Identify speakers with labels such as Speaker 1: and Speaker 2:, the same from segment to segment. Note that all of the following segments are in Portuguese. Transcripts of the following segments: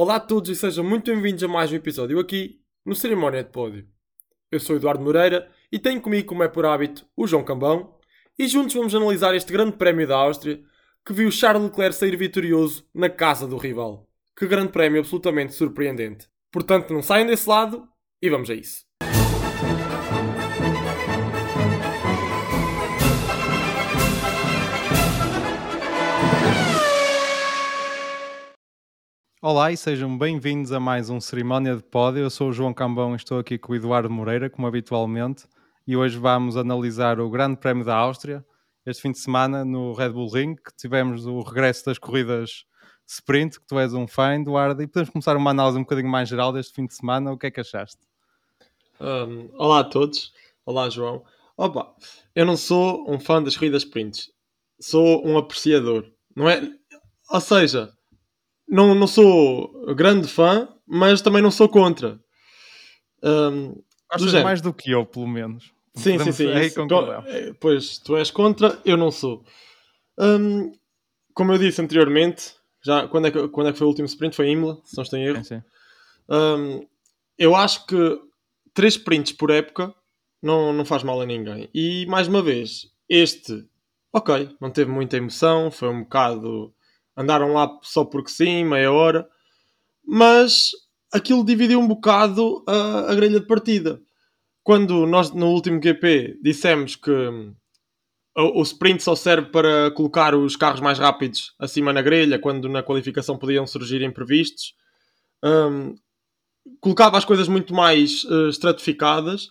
Speaker 1: Olá a todos e sejam muito bem-vindos a mais um episódio aqui no Cerimónia de Pódio. Eu sou Eduardo Moreira e tenho comigo, como é por hábito, o João Cambão e juntos vamos analisar este grande prémio da Áustria que viu Charles Leclerc sair vitorioso na casa do rival. Que grande prémio absolutamente surpreendente. Portanto, não saiam desse lado e vamos a isso.
Speaker 2: Olá e sejam bem-vindos a mais um Cerimónia de Pódio. Eu sou o João Cambão e estou aqui com o Eduardo Moreira, como habitualmente, e hoje vamos analisar o Grande Prémio da Áustria. Este fim de semana no Red Bull Ring, que tivemos o regresso das corridas sprint, que tu és um fã, Eduardo, e podemos começar uma análise um bocadinho mais geral deste fim de semana. O que é que achaste?
Speaker 1: Um, olá a todos. Olá, João. Opa, eu não sou um fã das corridas sprints. Sou um apreciador. Não é? Ou seja, não, não sou grande fã, mas também não sou contra.
Speaker 2: Um, do mais do que eu, pelo menos.
Speaker 1: Sim, sim, sim. Aí é, pois, tu és contra, eu não sou. Um, como eu disse anteriormente, já, quando, é que, quando é que foi o último sprint? Foi em Imola, se não estou em erro. Sim, sim. Um, eu acho que três sprints por época não, não faz mal a ninguém. E, mais uma vez, este, ok, não teve muita emoção, foi um bocado andaram lá só porque sim, meia hora, mas aquilo dividiu um bocado a, a grelha de partida. Quando nós no último GP dissemos que o, o sprint só serve para colocar os carros mais rápidos acima na grelha, quando na qualificação podiam surgir imprevistos, um, colocava as coisas muito mais uh, estratificadas.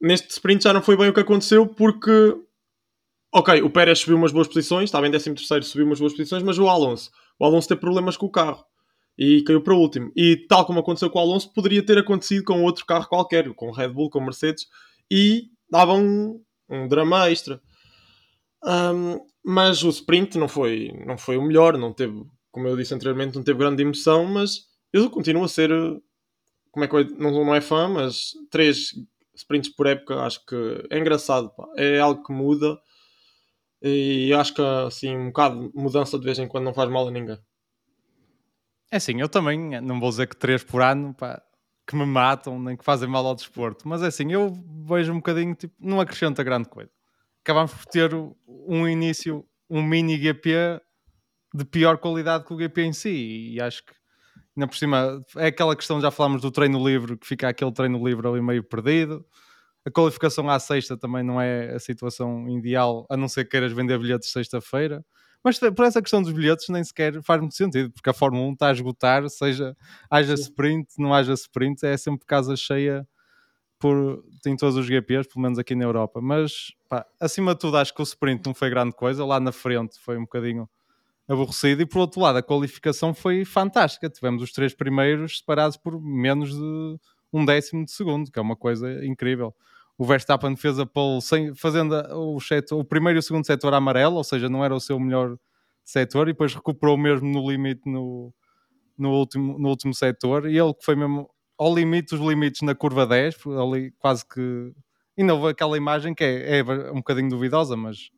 Speaker 1: Neste sprint já não foi bem o que aconteceu porque Ok, o Pérez subiu umas boas posições, estava em 13 subiu umas boas posições, mas o Alonso, o Alonso teve problemas com o carro e caiu para o último. E tal como aconteceu com o Alonso, poderia ter acontecido com outro carro qualquer, com o Red Bull, com o Mercedes, e dava um, um drama extra. Um, mas o sprint não foi, não foi o melhor, não teve, como eu disse anteriormente, não teve grande emoção, mas eu continuo a ser, como é que eu, não, não é fã, mas três sprints por época acho que é engraçado, pá. é algo que muda e acho que assim, um bocado mudança de vez em quando não faz mal a ninguém.
Speaker 2: É assim, eu também não vou dizer que três por ano pá, que me matam nem que fazem mal ao desporto, mas é assim, eu vejo um bocadinho, tipo, não acrescenta grande coisa. Acabamos por ter um início, um mini GP de pior qualidade que o GP em si, e acho que ainda por cima é aquela questão, já falámos do treino livre, que fica aquele treino livre ali meio perdido a qualificação à sexta também não é a situação ideal, a não ser que queiras vender bilhetes sexta-feira. Mas por essa questão dos bilhetes nem sequer faz muito sentido, porque a Fórmula 1 está a esgotar, seja haja Sim. sprint, não haja sprint, é sempre casa cheia por, em todos os GPs, pelo menos aqui na Europa. Mas pá, acima de tudo, acho que o sprint não foi grande coisa, lá na frente foi um bocadinho aborrecido, e por outro lado, a qualificação foi fantástica. Tivemos os três primeiros separados por menos de um décimo de segundo, que é uma coisa incrível o Verstappen fez a pole sem, fazendo o, setor, o primeiro e o segundo setor amarelo, ou seja, não era o seu melhor setor, e depois recuperou mesmo no limite no, no, último, no último setor, e ele que foi mesmo ao limite dos limites na curva 10, ali quase que. Ainda houve aquela imagem que é, é um bocadinho duvidosa, mas.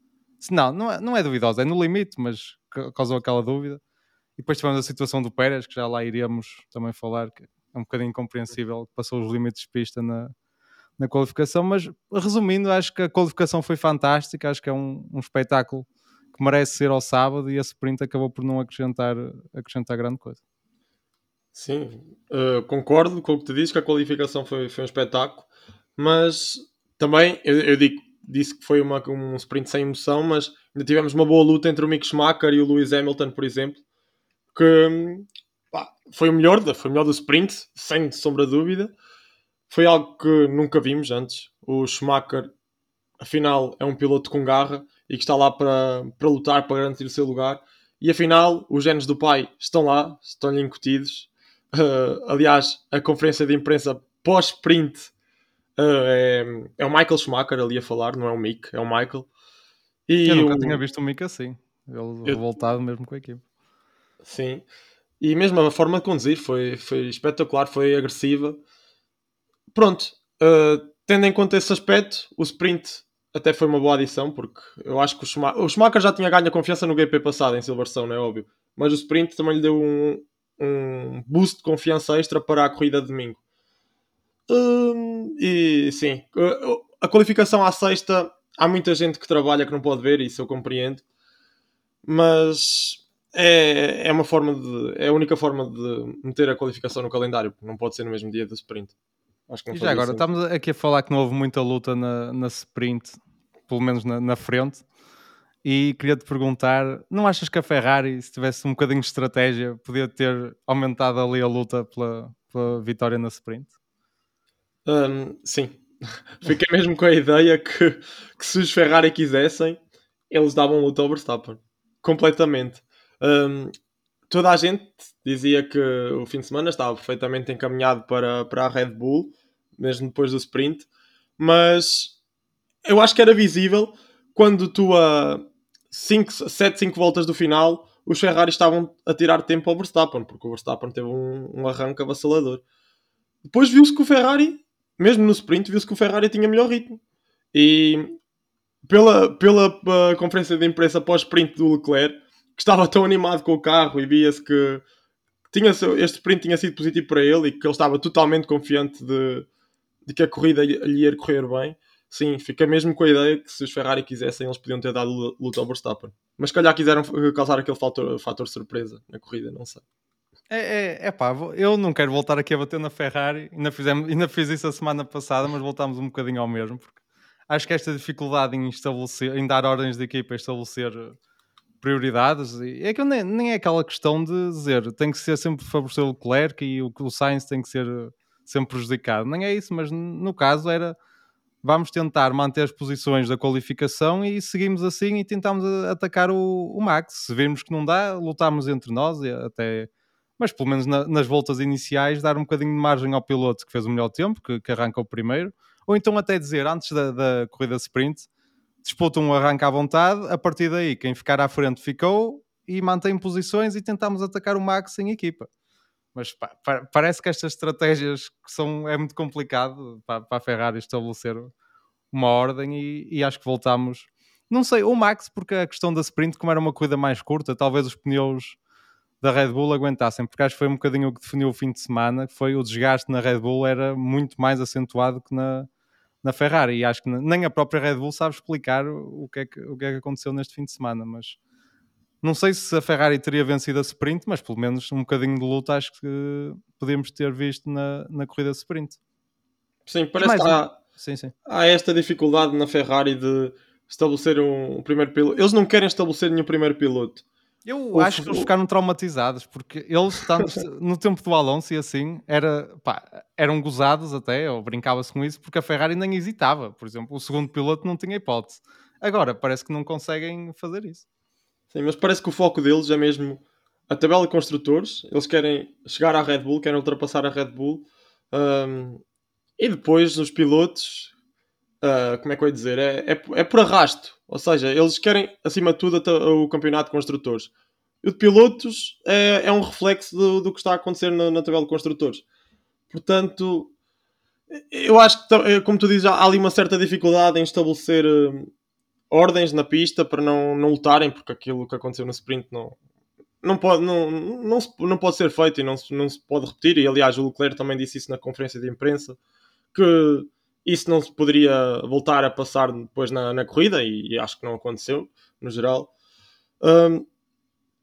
Speaker 2: Não, não é, não é duvidosa, é no limite, mas causou aquela dúvida. E depois tivemos a situação do Pérez, que já lá iríamos também falar, que é um bocadinho incompreensível, que passou os limites de pista na, na qualificação, mas resumindo, acho que a qualificação foi fantástica, acho que é um, um espetáculo que merece ser ao sábado e esse sprint acabou por não acrescentar, acrescentar grande coisa.
Speaker 1: Sim, uh, concordo com o que tu dizes, que a qualificação foi, foi um espetáculo, mas também eu, eu digo, disse que foi uma, um sprint sem emoção, mas ainda tivemos uma boa luta entre o Mick Schumacher e o Lewis Hamilton, por exemplo, que pá, foi o melhor, foi o melhor do sprint, sem sombra de dúvida foi algo que nunca vimos antes. O Schumacher, afinal, é um piloto com garra e que está lá para, para lutar, para garantir o seu lugar. E afinal, os genes do pai estão lá, estão-lhe incutidos. Uh, aliás, a conferência de imprensa pós-sprint uh, é, é, o Michael Schumacher ali a falar, não é o Mick, é o Michael.
Speaker 2: E Eu nunca o... tinha visto o Mick assim, ele Eu... revoltado mesmo com a equipe.
Speaker 1: Sim, e mesmo a forma de conduzir foi, foi espetacular, foi agressiva pronto, uh, tendo em conta esse aspecto, o sprint até foi uma boa adição, porque eu acho que o Schumacher, o Schumacher já tinha ganho a confiança no GP passado em Silverstone, é óbvio, mas o sprint também lhe deu um, um boost de confiança extra para a corrida de domingo. Hum, e sim, a qualificação à sexta, há muita gente que trabalha que não pode ver, isso eu compreendo, mas é, é uma forma de. É a única forma de meter a qualificação no calendário, porque não pode ser no mesmo dia do sprint.
Speaker 2: Acho que não e já agora, sentido. estamos aqui a falar que não houve muita luta na, na sprint, pelo menos na, na frente. E queria-te perguntar: não achas que a Ferrari, se tivesse um bocadinho de estratégia, podia ter aumentado ali a luta pela, pela vitória na sprint?
Speaker 1: Um, sim, fiquei mesmo com a ideia que, que, se os Ferrari quisessem, eles davam luta ao Verstappen completamente. Um, toda a gente dizia que o fim de semana estava perfeitamente encaminhado para, para a Red Bull, mesmo depois do sprint, mas eu acho que era visível quando tu a 7, 5 voltas do final os Ferrari estavam a tirar tempo ao Verstappen, porque o Verstappen teve um, um arranque avassalador. Depois viu-se que o Ferrari, mesmo no sprint, viu-se que o Ferrari tinha melhor ritmo. E pela, pela uh, conferência de imprensa pós-sprint do Leclerc, que estava tão animado com o carro e via-se que tinha, este sprint tinha sido positivo para ele e que ele estava totalmente confiante de, de que a corrida lhe ia correr bem. Sim, fica mesmo com a ideia que se os Ferrari quisessem, eles podiam ter dado luta ao Verstappen. Mas se calhar quiseram causar aquele fator, fator surpresa na corrida, não sei.
Speaker 2: É, é, é pá, eu não quero voltar aqui a bater na Ferrari, ainda, fizemos, ainda fiz isso a semana passada, mas voltámos um bocadinho ao mesmo, porque acho que esta dificuldade em estabelecer, em dar ordens de equipa, estabelecer prioridades. É que nem, nem é aquela questão de dizer tem que ser sempre favorecer o Leclerc e o, o Sainz tem que ser sempre prejudicado. Nem é isso, mas no caso era vamos tentar manter as posições da qualificação e seguimos assim e tentamos atacar o, o Max. Se virmos que não dá, lutamos entre nós até. Mas pelo menos na, nas voltas iniciais, dar um bocadinho de margem ao piloto que fez o melhor tempo, que, que arranca o primeiro, ou então até dizer antes da, da corrida sprint, disputa um arranque à vontade, a partir daí quem ficar à frente ficou e mantém posições e tentamos atacar o Max em equipa. Mas pá, parece que estas estratégias que são, é muito complicado para, para a Ferrari estabelecer uma ordem e, e, acho que voltamos. Não sei, o Max, porque a questão da sprint, como era uma corrida mais curta, talvez os pneus da Red Bull aguentassem, porque acho que foi um bocadinho o que definiu o fim de semana, que foi o desgaste na Red Bull era muito mais acentuado que na, na Ferrari e acho que nem a própria Red Bull sabe explicar o que, é que, o que é que aconteceu neste fim de semana, mas não sei se a Ferrari teria vencido a sprint, mas pelo menos um bocadinho de luta acho que podíamos ter visto na, na corrida sprint.
Speaker 1: Sim, parece que há, sim, sim. há esta dificuldade na Ferrari de estabelecer um, um primeiro piloto. Eles não querem estabelecer nenhum primeiro piloto.
Speaker 2: Eu acho que eles ficaram traumatizados porque eles, tanto no tempo do Alonso e assim, era, pá, eram gozados até, ou brincava-se com isso, porque a Ferrari nem hesitava. Por exemplo, o segundo piloto não tinha hipótese. Agora parece que não conseguem fazer isso.
Speaker 1: Sim, mas parece que o foco deles é mesmo a tabela de construtores. Eles querem chegar à Red Bull, querem ultrapassar a Red Bull. Um, e depois os pilotos, uh, como é que eu ia dizer? É, é, é por arrasto. Ou seja, eles querem, acima de tudo, o campeonato de construtores. E o de pilotos é, é um reflexo do, do, que está a acontecer na, na tabela de construtores. Portanto, eu acho que, como tu dizes, há ali uma certa dificuldade em estabelecer uh, ordens na pista para não, não lutarem, porque aquilo que aconteceu no sprint não, não, pode, não, não, não pode ser feito e não, não se pode repetir. E aliás, o Leclerc também disse isso na conferência de imprensa que isso não se poderia voltar a passar depois na, na corrida e, e, acho que não aconteceu no geral. Um,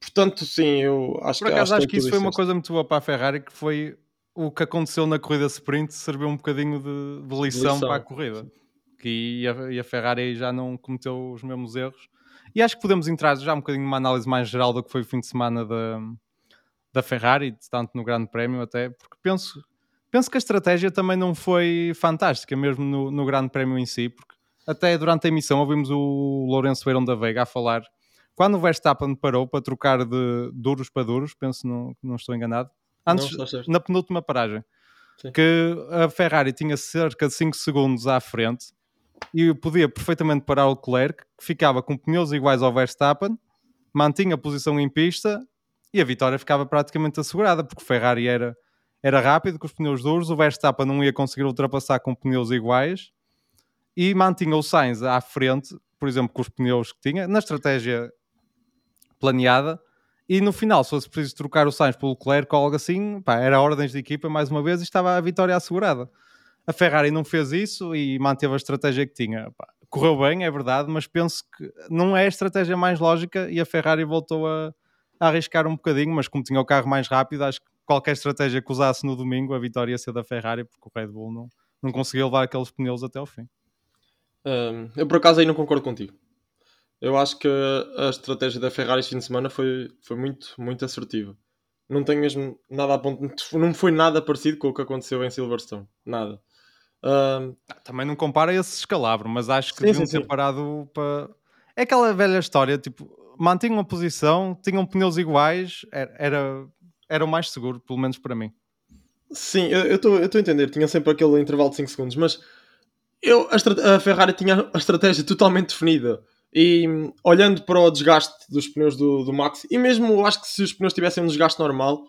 Speaker 1: portanto, sim, eu acho
Speaker 2: Por acaso, que, acho, acho que, isso foi uma coisa muito boa para a Ferrari, que foi o que aconteceu na corrida sprint serviu um bocadinho de, de lição, lição, para a corrida. Que e a, e a Ferrari já não cometeu os mesmos erros. E acho que podemos entrar já um bocadinho numa análise mais geral do que foi o fim de semana da, da Ferrari, tanto no Grande Prémio até, porque penso Penso que a estratégia também não foi fantástica, mesmo no, no Grande Prémio em si, porque até durante a emissão ouvimos o Lourenço Beirão da Veiga a falar quando o Verstappen parou para trocar de duros para duros, penso não, não estou enganado, antes, não, na penúltima paragem, Sim. que a Ferrari tinha cerca de 5 segundos à frente e podia perfeitamente parar o Leclerc, que ficava com pneus iguais ao Verstappen, mantinha a posição em pista e a vitória ficava praticamente assegurada, porque o Ferrari era era rápido com os pneus duros, o Verstappen não ia conseguir ultrapassar com pneus iguais e mantinha o Sainz à frente, por exemplo, com os pneus que tinha, na estratégia planeada, E no final, se fosse preciso trocar o Sainz pelo Leclerc ou algo assim, pá, era ordens de equipa mais uma vez e estava a vitória assegurada. A Ferrari não fez isso e manteve a estratégia que tinha. Pá, correu bem, é verdade, mas penso que não é a estratégia mais lógica e a Ferrari voltou a, a arriscar um bocadinho, mas como tinha o carro mais rápido, acho que qualquer estratégia que usasse no domingo, a vitória ia ser da Ferrari, porque o Red Bull não, não conseguiu levar aqueles pneus até ao fim.
Speaker 1: Um, eu por acaso aí não concordo contigo. Eu acho que a estratégia da Ferrari este fim de semana foi, foi muito, muito assertiva. Não tenho mesmo nada a ponto. Não foi nada parecido com o que aconteceu em Silverstone. Nada. Um...
Speaker 2: Também não compara esse escalabro, mas acho que sim, deviam sim, ter sim. parado para. É aquela velha história, tipo, mantinham a posição, tinham pneus iguais, era, era, era o mais seguro, pelo menos para mim.
Speaker 1: Sim, eu estou a entender, tinha sempre aquele intervalo de 5 segundos, mas eu, a, a, Ferrari tinha a estratégia totalmente definida. E olhando para o desgaste dos pneus do, do Max, e mesmo eu acho que se os pneus tivessem um desgaste normal,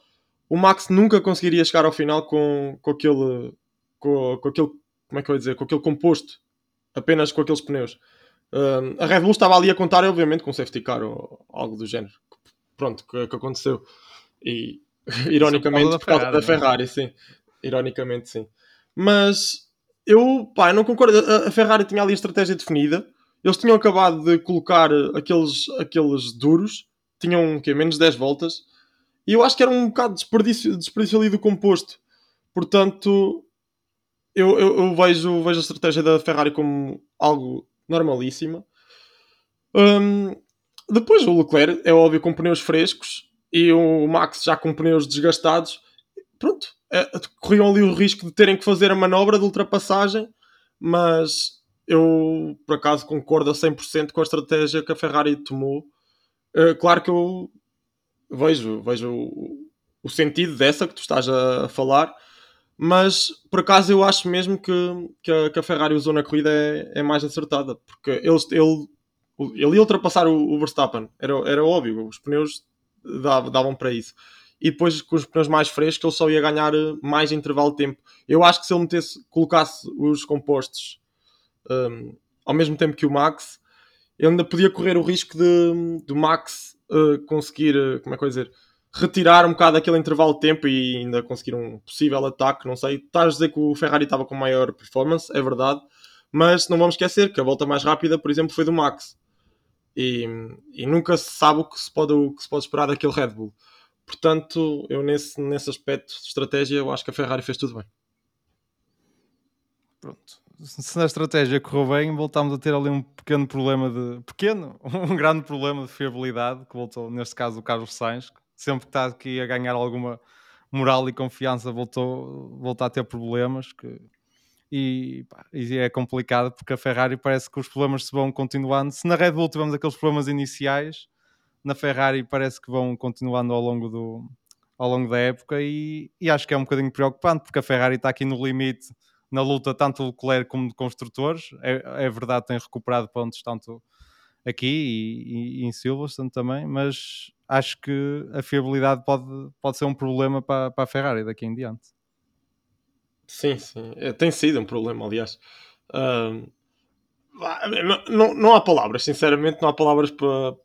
Speaker 1: o Max nunca conseguiria chegar ao final com, com aquele. Com, com aquele. Como é que eu ia dizer? Com aquele composto. Apenas com aqueles pneus. A Red Bull estava ali a contar, obviamente, com safety car ou algo do género. Pronto, que, que aconteceu. E, ironicamente, por causa da Ferrari, da Ferrari sim. Ironicamente, sim. Mas eu, pá, eu não concordo. A, Ferrari tinha ali a estratégia definida. Eles tinham acabado de colocar aqueles, aqueles duros, tinham que menos 10 voltas, e eu acho que era um bocado de desperdício, desperdício ali do composto. Portanto, eu, eu, eu, vejo, vejo a estratégia da Ferrari como algo normalíssima. Um, depois o Leclerc, é óbvio, com pneus frescos e o Max já com pneus desgastados. Pronto, é, corriam ali o risco de terem que fazer a manobra de ultrapassagem, mas eu por acaso concordo a 100% com a estratégia que a Ferrari tomou. Uh, claro que eu vejo, vejo o, o, sentido dessa que tu estás a, falar, mas por acaso eu acho mesmo que, que, a, que a Ferrari usou na corrida é, é mais acertada, porque ele, ele, ele ia ultrapassar o, o Verstappen, era, era óbvio, os pneus davam, para isso. E depois com os pneus mais frescos ele só ia ganhar mais intervalo de tempo. Eu acho que se ele metesse, colocasse os compostos um, ao mesmo tempo que o Max, ele ainda podia correr o risco de, de Max uh, conseguir, uh, como é que eu dizer, retirar um bocado aquele intervalo de tempo e ainda conseguir um possível ataque. Não sei, estás a dizer que o Ferrari estava com maior performance, é verdade, mas não vamos esquecer que a volta mais rápida, por exemplo, foi do Max. E, e nunca se sabe o que se, pode, o que se pode esperar daquele Red Bull. Portanto, eu nesse, nesse aspecto de estratégia, eu acho que a Ferrari fez tudo bem.
Speaker 2: Pronto se na estratégia correu bem, voltámos a ter ali um pequeno problema de. pequeno, um grande problema de fiabilidade, que voltou, neste caso, o Carlos Sainz, que sempre que está aqui a ganhar alguma moral e confiança, voltou, voltou a ter problemas. Que, e, pá, e é complicado porque a Ferrari parece que os problemas se vão continuando. Se na Red Bull tivemos aqueles problemas iniciais, na Ferrari parece que vão continuando ao longo do ao longo da época e, e acho que é um bocadinho preocupante porque a Ferrari está aqui no limite na luta tanto Leclerc como de construtores. É, é verdade, tem recuperado pontos tanto aqui e, e, e em Silverstone também, mas acho que a fiabilidade pode, pode ser um problema para, para a Ferrari daqui em diante.
Speaker 1: Sim, sim, é, tem sido um problema, aliás. Uh, não, não, não, há palavras, sinceramente, não há palavras para,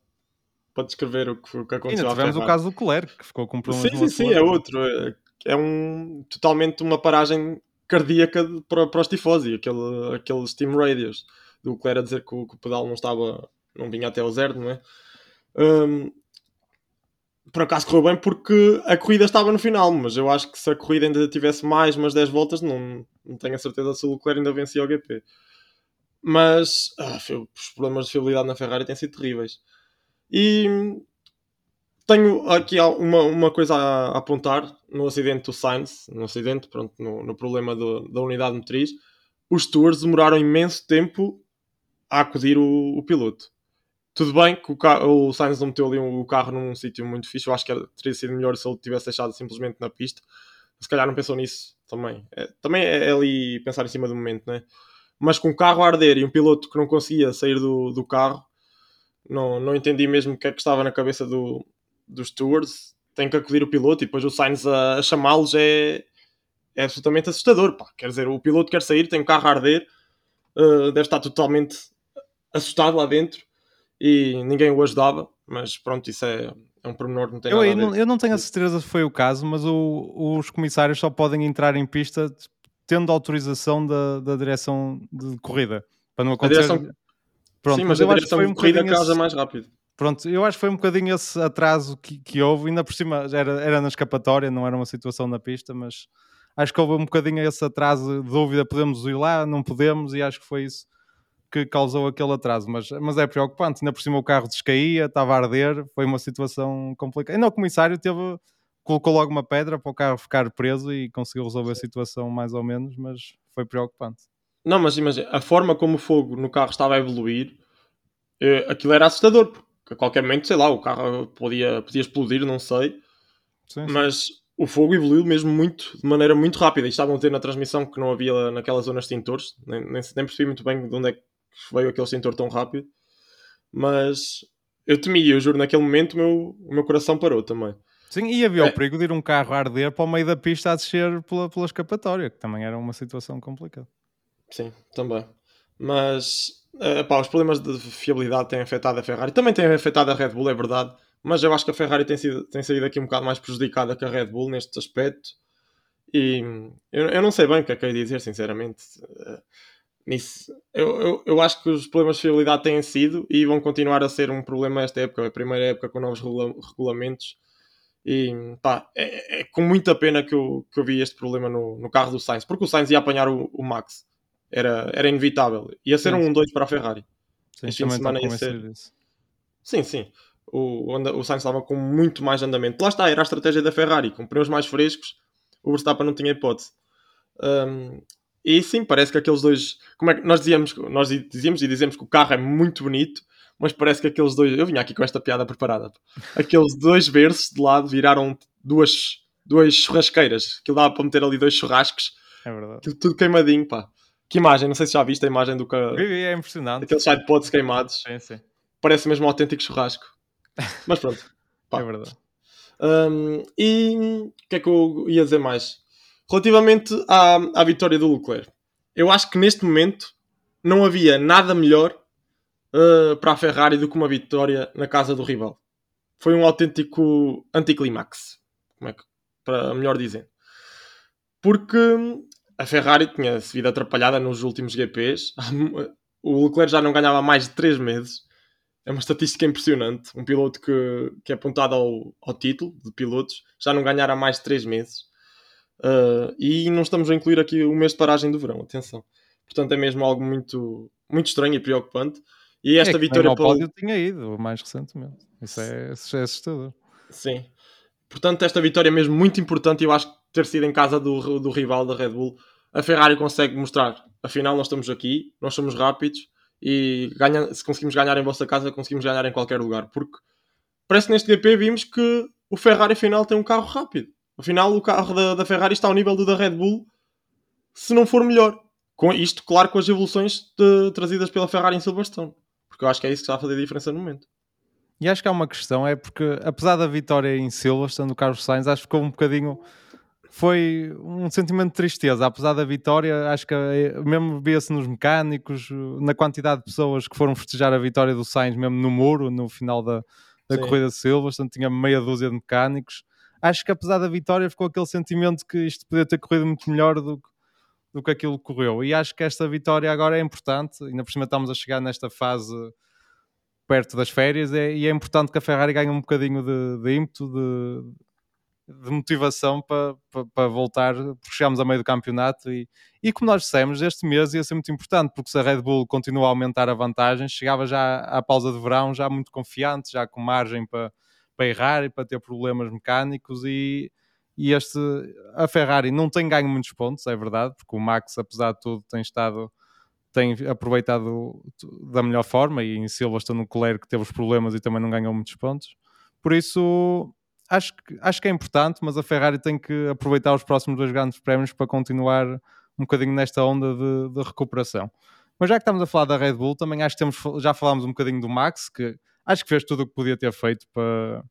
Speaker 1: para descrever o que, o que aconteceu.
Speaker 2: Ainda tivemos o caso do Leclerc, que ficou com problemas.
Speaker 1: Sim, sim, sim, é outro. É, é um, totalmente uma paragem cardíaca para, para os tifosi, aquele, aqueles team radios do Leclerc a dizer que o, que o, pedal não estava, não vinha até ao zero, não é? Um, por acaso correu bem porque a corrida estava no final, mas eu acho que se a corrida ainda tivesse mais umas 10 voltas, não, não tenho a certeza se o Leclerc ainda vencia o GP. Mas ah, os problemas de fiabilidade na Ferrari têm sido terríveis. E tenho aqui uma, uma coisa a, apontar no acidente do Sainz, no acidente, pronto, no, no problema do, da unidade motriz. Os Tours demoraram imenso tempo a acudir o, o piloto. Tudo bem que o, o Sainz não meteu ali o carro num sítio muito fixe. Eu acho que era, teria sido melhor se ele tivesse deixado simplesmente na pista. Se calhar não pensou nisso também. É, também é, é ali pensar em cima do momento, né? Mas com o carro a arder e um piloto que não conseguia sair do, do carro, não, não entendi mesmo o que é que estava na cabeça do, dos Stewards tem que acudir o piloto e depois o Sainz a, a chamá-los é, é absolutamente assustador. Pá. Quer dizer, o piloto quer sair, tem o carro a arder, uh, deve estar totalmente assustado lá dentro e ninguém o ajudava. Mas pronto, isso é, é um pormenor, não tem
Speaker 2: eu,
Speaker 1: nada
Speaker 2: não, eu não tenho a certeza se foi o caso, mas o, os comissários só podem entrar em pista tendo autorização da, da direção de corrida. Para não acontecer. Direção...
Speaker 1: Pronto, Sim, mas, mas a direção de corrida casa esse... mais rápido.
Speaker 2: Pronto, eu acho que foi um bocadinho esse atraso que, que houve, ainda por cima era, era na escapatória, não era uma situação na pista, mas acho que houve um bocadinho esse atraso de dúvida, podemos ir lá, não podemos, e acho que foi isso que causou aquele atraso, mas, mas é preocupante, ainda por cima o carro descaía, estava a arder, foi uma situação complicada. Ainda o comissário teve, colocou logo uma pedra para o carro ficar preso e conseguiu resolver a situação mais ou menos, mas foi preocupante.
Speaker 1: Não, mas imagina, a forma como o fogo no carro estava a evoluir, eh, aquilo era assustador, porque a qualquer momento, sei lá, o carro podia, podia explodir, não sei. Sim, sim. Mas o fogo evoluiu mesmo muito, de maneira muito rápida. E estavam a ter na transmissão que não havia naquela zona extintores, nem, nem, nem percebi muito bem de onde é que veio aquele extintor tão rápido. Mas eu temi, eu juro, naquele momento o meu, o meu coração parou também.
Speaker 2: Sim, e havia é. o perigo de ir um carro a arder para o meio da pista a descer pela, pela escapatória, que também era uma situação complicada.
Speaker 1: Sim, também. Mas uh, pá, os problemas de fiabilidade têm afetado a Ferrari. Também têm afetado a Red Bull, é verdade. Mas eu acho que a Ferrari tem, sido, tem saído aqui um bocado mais prejudicada que a Red Bull neste aspecto. E eu, eu não sei bem o que é que eu ia dizer, sinceramente. Nisso, eu, eu, eu acho que os problemas de fiabilidade têm sido e vão continuar a ser um problema esta época, a primeira época com novos regula regulamentos. E pá, é, é, com muita pena que eu, que eu vi este problema no, no carro do Sainz, porque o Sainz ia apanhar o, o Max, era, era inevitável. Ia ser sim. um 2 para a Ferrari.
Speaker 2: Sim, este fim de semana ia ser.
Speaker 1: Sim, sim. O, o Sainz estava com muito mais andamento. Lá está, era a estratégia da Ferrari, com pneus mais frescos, o Verstappen não tinha hipótese. Um, e sim, parece que aqueles dois. Como é que nós dizíamos, nós dizíamos e dizemos que o carro é muito bonito, mas parece que aqueles dois. Eu vinha aqui com esta piada preparada. Aqueles dois berços de lado viraram duas, duas churrasqueiras. Aquilo dava para meter ali dois churrascos.
Speaker 2: É verdade.
Speaker 1: Tudo, tudo queimadinho, pá. Que imagem, não sei se já viste a imagem do que.
Speaker 2: É impressionante.
Speaker 1: Aqueles sidepods queimados.
Speaker 2: Sim, sim.
Speaker 1: Parece mesmo um autêntico churrasco. Mas pronto.
Speaker 2: Pá. É verdade.
Speaker 1: Um, e o que é que eu ia dizer mais? Relativamente à, à vitória do Leclerc, eu acho que neste momento não havia nada melhor uh, para a Ferrari do que uma vitória na casa do rival. Foi um autêntico anticlimax, como é que, para melhor dizer. Porque a Ferrari tinha-se vindo atrapalhada nos últimos GPs. O Leclerc já não ganhava mais de 3 meses. É uma estatística impressionante. Um piloto que, que é apontado ao, ao título de pilotos já não ganhara mais de 3 meses. Uh, e não estamos a incluir aqui o mês de paragem do verão, atenção. Portanto, é mesmo algo muito, muito estranho e preocupante. E esta
Speaker 2: é
Speaker 1: vitória.
Speaker 2: O pódio tinha ido mais recentemente. Isso é, isso é assustador.
Speaker 1: Sim. Portanto, esta vitória é mesmo muito importante. Eu acho que ter sido em casa do, do rival da Red Bull, a Ferrari consegue mostrar. Afinal, nós estamos aqui, nós somos rápidos e ganha, se conseguimos ganhar em vossa casa, conseguimos ganhar em qualquer lugar. Porque parece que neste GP vimos que o Ferrari afinal tem um carro rápido. Afinal, o carro da, da Ferrari está ao nível do da Red Bull, se não for melhor. Com isto, claro, com as evoluções de, trazidas pela Ferrari em Silverstone. Porque eu acho que é isso que está a fazer a diferença no momento.
Speaker 2: E acho que há uma questão, é porque apesar da vitória em Silverstone do Carlos Sainz, acho que ficou um bocadinho foi um sentimento de tristeza, apesar da vitória, acho que eh, mesmo via-se nos mecânicos, na quantidade de pessoas que foram festejar a vitória do Sainz, mesmo no muro, no final da, da corrida de Silverstone, tinha meia dúzia de mecânicos. Acho que apesar da vitória ficou aquele sentimento que isto podia ter corrido muito melhor do que, do que aquilo que correu. E acho que esta vitória agora é importante, ainda por cima estamos a chegar nesta fase perto das férias, é, e é importante que a Ferrari ganhe um bocadinho de, de ímpeto, de, de motivação para, para, para, voltar, porque chegamos a meio do campeonato e, e como nós dissemos, este mês ia ser muito importante, porque se a Red Bull continua a aumentar a vantagem, chegava já à pausa de verão, já muito confiante, já com margem para, para errar e para ter problemas mecânicos e, e este, a Ferrari não tem ganho muitos pontos, é verdade, porque o Max, apesar de tudo, tem estado tem aproveitado da melhor forma e em Silverstone no Leclerc que teve os problemas e também não ganhou muitos pontos. Por isso, acho que, acho que é importante, mas a Ferrari tem que aproveitar os próximos dois grandes prémios para continuar um bocadinho nesta onda de, de, recuperação. Mas já que estamos a falar da Red Bull, também acho que temos, já falámos um bocadinho do Max, que acho que fez tudo o que podia ter feito para.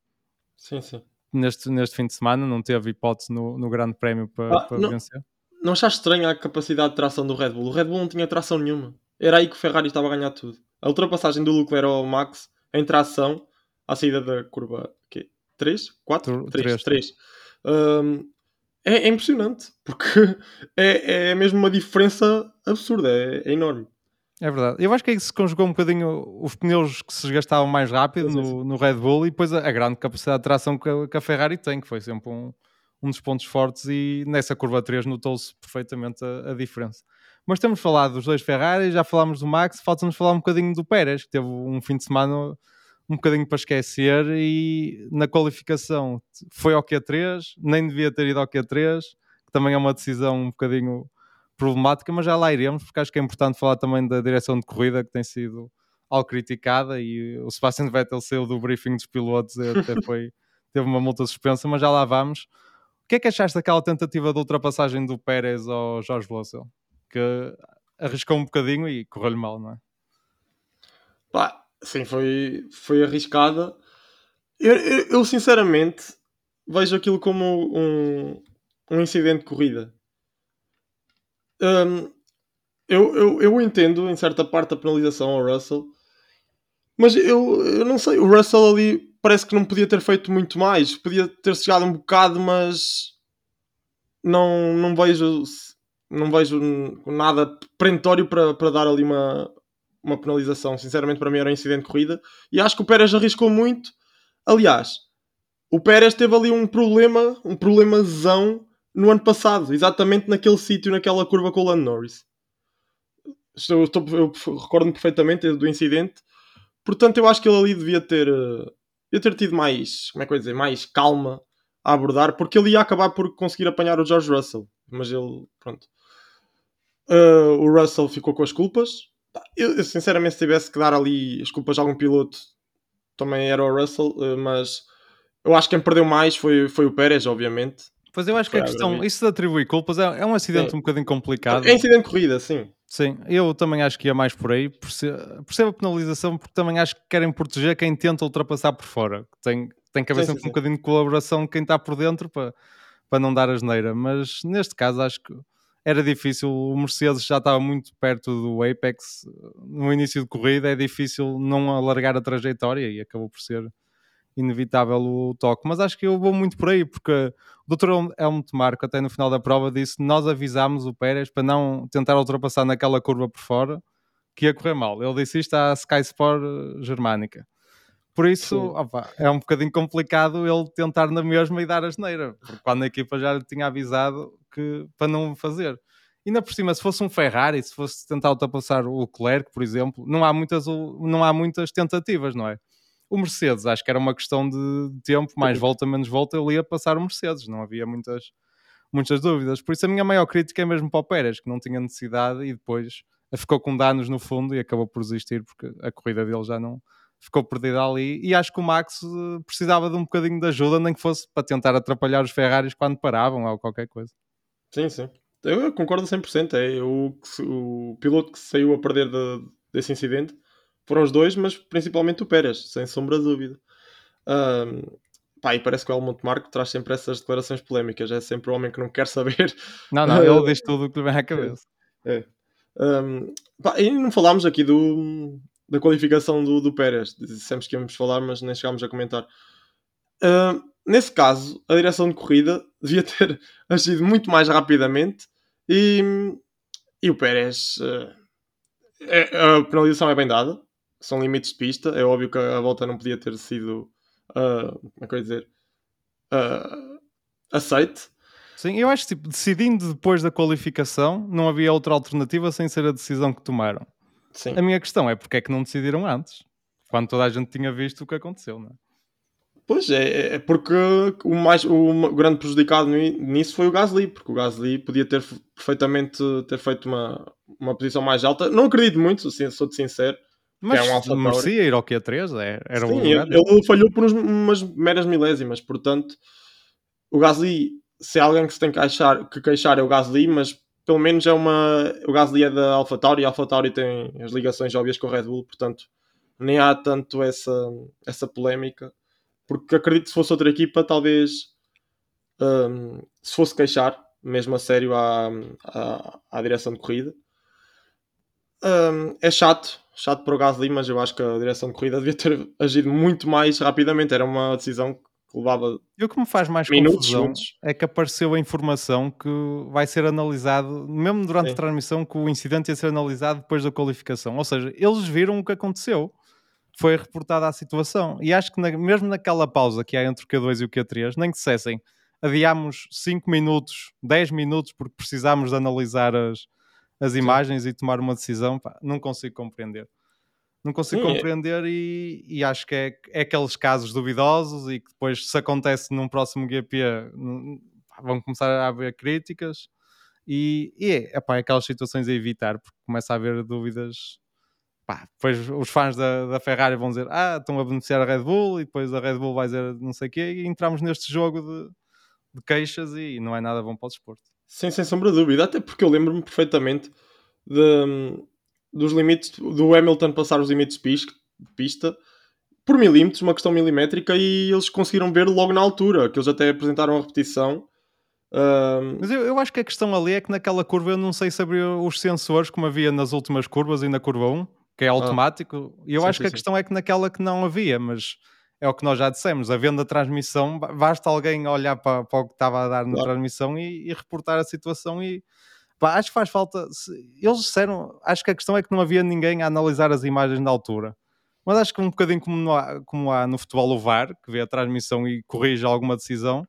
Speaker 1: Sim, sim.
Speaker 2: Neste, neste fim de semana, não teve hipótese no, no grande prémio para, ah, para
Speaker 1: não,
Speaker 2: vencer.
Speaker 1: Não achaste estranha a capacidade de tração do Red Bull? O Red Bull não tinha tração nenhuma. Era aí que o Ferrari estava a ganhar tudo. A ultrapassagem do Leclerc ao Max em tração à saída da curva 3, 4, 3, 3. Um, é, é, impressionante, porque é, é mesmo uma diferença absurda, é, é, enorme.
Speaker 2: É verdade. Eu acho que aí se conjugou um bocadinho os pneus que se desgastavam mais rápido no, no, Red Bull e depois a, a grande capacidade de tração que a, que a, Ferrari tem, que foi sempre um, um dos pontos fortes e nessa curva 3 notou-se perfeitamente a, a, diferença. Mas temos falado dos dois Ferrari, já falámos do Max, falta-nos falar um bocadinho do Pérez, que teve um fim de semana um bocadinho para esquecer e na qualificação foi ao Q3, nem devia ter ido ao Q3, que também é uma decisão um bocadinho problemática, mas já lá iremos, porque acho que é importante falar também da direção de corrida que tem sido algo criticada e o Sebastian Vettel saiu do briefing dos pilotos e até foi, teve uma multa suspensa, mas já lá vamos. O que é que achaste daquela tentativa de ultrapassagem do Pérez ao Jorge Russell? Que arriscou um bocadinho e correu-lhe mal, não é?
Speaker 1: Pá, sim, foi, foi arriscada. Eu, eu, eu, sinceramente vejo aquilo como um, um incidente de corrida. Um, eu, eu, eu entendo em certa parte a penalização ao Russell, mas eu, eu não sei. O Russell ali parece que não podia ter feito muito mais. Podia ter chegado um bocado, mas não, não vejo não vejo nada perentório para, para dar ali uma, uma penalização. Sinceramente, para mim era um incidente de corrida. E acho que o Pérez arriscou muito. Aliás, o Pérez teve ali um problema, um problemazão no ano passado, exatamente naquele sítio, naquela curva com o Lando Norris. Eu, estou, eu recordo-me perfeitamente do incidente. Portanto, eu acho que ele ali devia ter, eh, devia ter tido mais, como é que eu dizer, mais calma a abordar, porque ele ia acabar por conseguir apanhar o George Russell. Mas ele, pronto. Uh, o Russell ficou com as culpas, eu, eu, sinceramente, se tivesse que dar ali as culpas a algum piloto, também era o Russell, eh, mas eu acho que quem perdeu mais foi, foi o Pérez, obviamente.
Speaker 2: Pois eu acho que a questão, isso de atribuir culpas é, é um acidente sim. um bocadinho complicado.
Speaker 1: É incidente de corrida, sim.
Speaker 2: Sim, eu também acho que ia mais por aí. Percebo a penalização porque também acho que querem proteger quem tenta ultrapassar por fora. Tem, tem que haver sim, sempre sim, um bocadinho de colaboração de quem está por dentro para, para não dar asneira. Mas neste caso acho que era difícil. O Mercedes já estava muito perto do Apex no início de corrida. É difícil não alargar a trajetória e acabou por ser inevitável o toque. Mas acho que eu vou muito por aí, porque o Dr. Helmut Marko, até no final da prova, disse: Nós avisámos o Pérez para não tentar ultrapassar naquela curva por fora que ia correr mal. Ele disse isto à Sky Sport Germânica. Por isso, opa, é um bocadinho complicado ele tentar na mesma e dar a geneira, porque quando a equipa já lhe tinha avisado que, para não fazer. E ainda por cima, se fosse um Ferrari, se fosse tentar ultrapassar o Leclerc, por exemplo, não há muitas, não há muitas tentativas, não é? O Mercedes, acho que era uma questão de tempo, mais volta, menos volta, ele ia passar o Mercedes, não havia muitas, muitas dúvidas. Por isso a minha maior crítica é mesmo para o Pérez, que não tinha necessidade e depois ficou com danos no fundo e acabou por desistir porque a corrida dele já não, ficou perdida ali. E acho que o Max eh, precisava de um bocadinho de ajuda, nem que fosse para tentar atrapalhar os Ferraris quando paravam ou qualquer coisa.
Speaker 1: Sim, sim. Eu concordo 100%. É o, o piloto que saiu a perder de, desse incidente foram os dois, mas principalmente o Pérez, sem sombra de dúvida. Um, pá, e parece que o Helmut Marco traz sempre essas declarações polémicas. É sempre o homem que não quer saber.
Speaker 2: Não, não, ele diz tudo o que lhe vem à cabeça.
Speaker 1: É. Um, pá, e não falámos aqui do, da qualificação do, do Pérez. Dissemos que íamos falar, mas nem chegámos a comentar. Uh, nesse caso, a direção de corrida devia ter agido muito mais rapidamente e, e o Pérez. Uh, é, a penalização é bem dada, são limites de pista. É óbvio que a volta não podia ter sido. Uh, como é que eu ia dizer? Uh, aceite.
Speaker 2: Sim, eu acho que tipo, decidindo depois da qualificação, não havia outra alternativa sem ser a decisão que tomaram. Sim. A minha questão é porque é que não decidiram antes? Quando toda a gente tinha visto o que aconteceu, não é?
Speaker 1: Pois é, é porque o, mais, o grande prejudicado nisso foi o Gasly, porque o Gasly podia ter perfeitamente ter feito uma, uma posição mais alta. Não acredito muito, sou-te sincero.
Speaker 2: Mas é um merecia ir ao Q3, é, era
Speaker 1: Sim, ele, ele, falhou por umas meras milésimas, portanto, o Gasly, se é alguém que se tem que queixar, que queixar é o Gasly, mas pelo menos é uma. O Gasly é da AlphaTauri e a AlphaTauri tem as ligações óbvias com o Red Bull, portanto nem há tanto essa, essa polémica. Porque acredito que se fosse outra equipa, talvez um, se fosse queixar, mesmo a sério, à, à, à direção de corrida. Um, é chato, chato para o Gasly, mas eu acho que a direção de corrida devia ter agido muito mais rapidamente. Era uma decisão que levava.
Speaker 2: E o que me faz mais minutos, confusão minutos. é que apareceu a informação que vai ser analisado, mesmo durante a transmissão, que o incidente ia ser analisado depois da qualificação. Ou seja, eles viram o que aconteceu. Foi reportada a situação. E acho que na, mesmo naquela pausa que há entre o Q2 e o Q3, nem que dissessem adiámos 5 minutos, 10 minutos, porque precisámos de analisar as, as imagens Sim. e tomar uma decisão, pá, não consigo compreender. Não consigo Sim, é compreender é... E, e, acho que é, é aqueles casos duvidosos e que depois, se acontece num próximo GP, vão começar a haver críticas. E, e é, é aquelas situações a evitar, porque começa a haver dúvidas. Pá, depois os fãs da, da Ferrari vão dizer: Ah, estão a beneficiar a Red Bull, e depois a Red Bull vai dizer não sei o quê, e entramos neste jogo de, de queixas e não é nada bom para o desporto.
Speaker 1: Sim, sem sombra de dúvida, até porque eu lembro-me perfeitamente de, dos limites do Hamilton passar os limites de pista por milímetros, uma questão milimétrica, e eles conseguiram ver logo na altura, que eles até apresentaram a repetição.
Speaker 2: Um... Mas eu, eu, acho que a questão ali é que naquela curva eu não sei se abriu os sensores como havia nas últimas curvas e na curva 1, que é ah. automático, ah. e eu sim, acho sim, que a sim. questão é que naquela que não havia, mas é o que nós já dissemos, havendo a transmissão, basta alguém olhar para, para o que estava a dar na claro. transmissão e, e, reportar a situação e pá, acho que faz falta. Se, eles disseram, acho que a questão é que não havia ninguém a analisar as imagens na altura. Mas acho que um bocadinho como, no, como há no futebol o VAR, que vê a transmissão e corrige alguma decisão,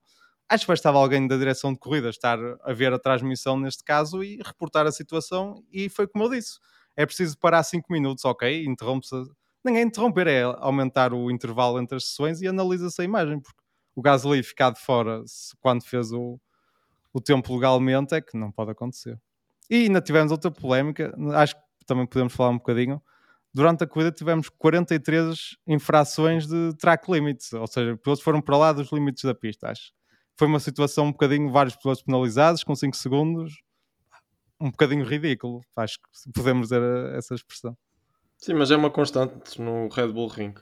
Speaker 2: acho que bastava alguém da direção de corrida estar a ver a transmissão neste caso e reportar a situação. E foi como eu disse: é preciso parar 5 minutos, ok? Interrompe-se nem é interromper, é aumentar o intervalo entre as sessões e analisa-se a imagem, porque o Gasly ficar de fora quando fez o, o tempo legalmente é que não pode acontecer. E ainda tivemos outra polémica, acho que também podemos falar um bocadinho. Durante a corrida tivemos 43 infrações de track limits, ou seja, pilotos foram para lá dos limites da pista, acho. Foi uma situação um bocadinho, vários pilotos penalizados com 5 segundos, um bocadinho ridículo, acho que podemos dizer essa expressão.
Speaker 1: Sim, mas é uma constante no Red Bull Ring.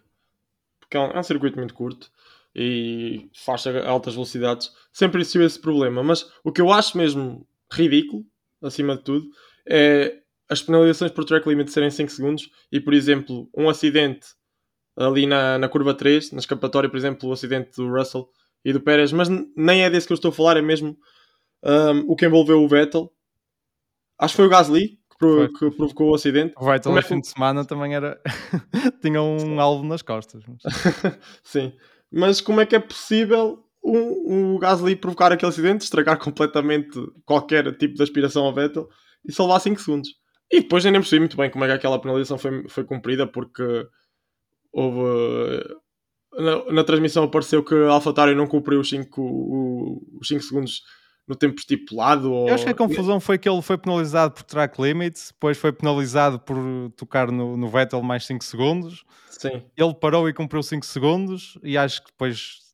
Speaker 1: Porque é um, é um circuito muito curto e faz a altas velocidades. Sempre existiu esse problema. Mas o que eu acho mesmo ridículo, acima de tudo, é as penalizações por track limit serem 5 segundos e, por exemplo, um acidente ali na, na curva 3, na escapatória, por exemplo, o acidente do Russell e do Pérez, mas nem é desse que eu estou a falar, é mesmo um, o que envolveu o Vettel. Acho que foi o Gasly que, que provocou o acidente.
Speaker 2: O Vettel no é fim de semana também era. tinha um alvo nas costas. Mas...
Speaker 1: Sim, mas como é que é possível o, o Gasly provocar aquele acidente, estragar completamente qualquer tipo de aspiração ao Vettel e salvar 5 segundos? E depois nem percebi muito bem como é que aquela penalização foi, foi cumprida, porque houve. Na, na transmissão apareceu que a AlphaTauri não cumpriu os 5 segundos no tempo estipulado? Ou...
Speaker 2: Eu acho que a confusão foi que ele foi penalizado por track limits, depois foi penalizado por tocar no, no Vettel mais 5 segundos.
Speaker 1: Sim.
Speaker 2: Ele parou e cumpriu 5 segundos e acho que depois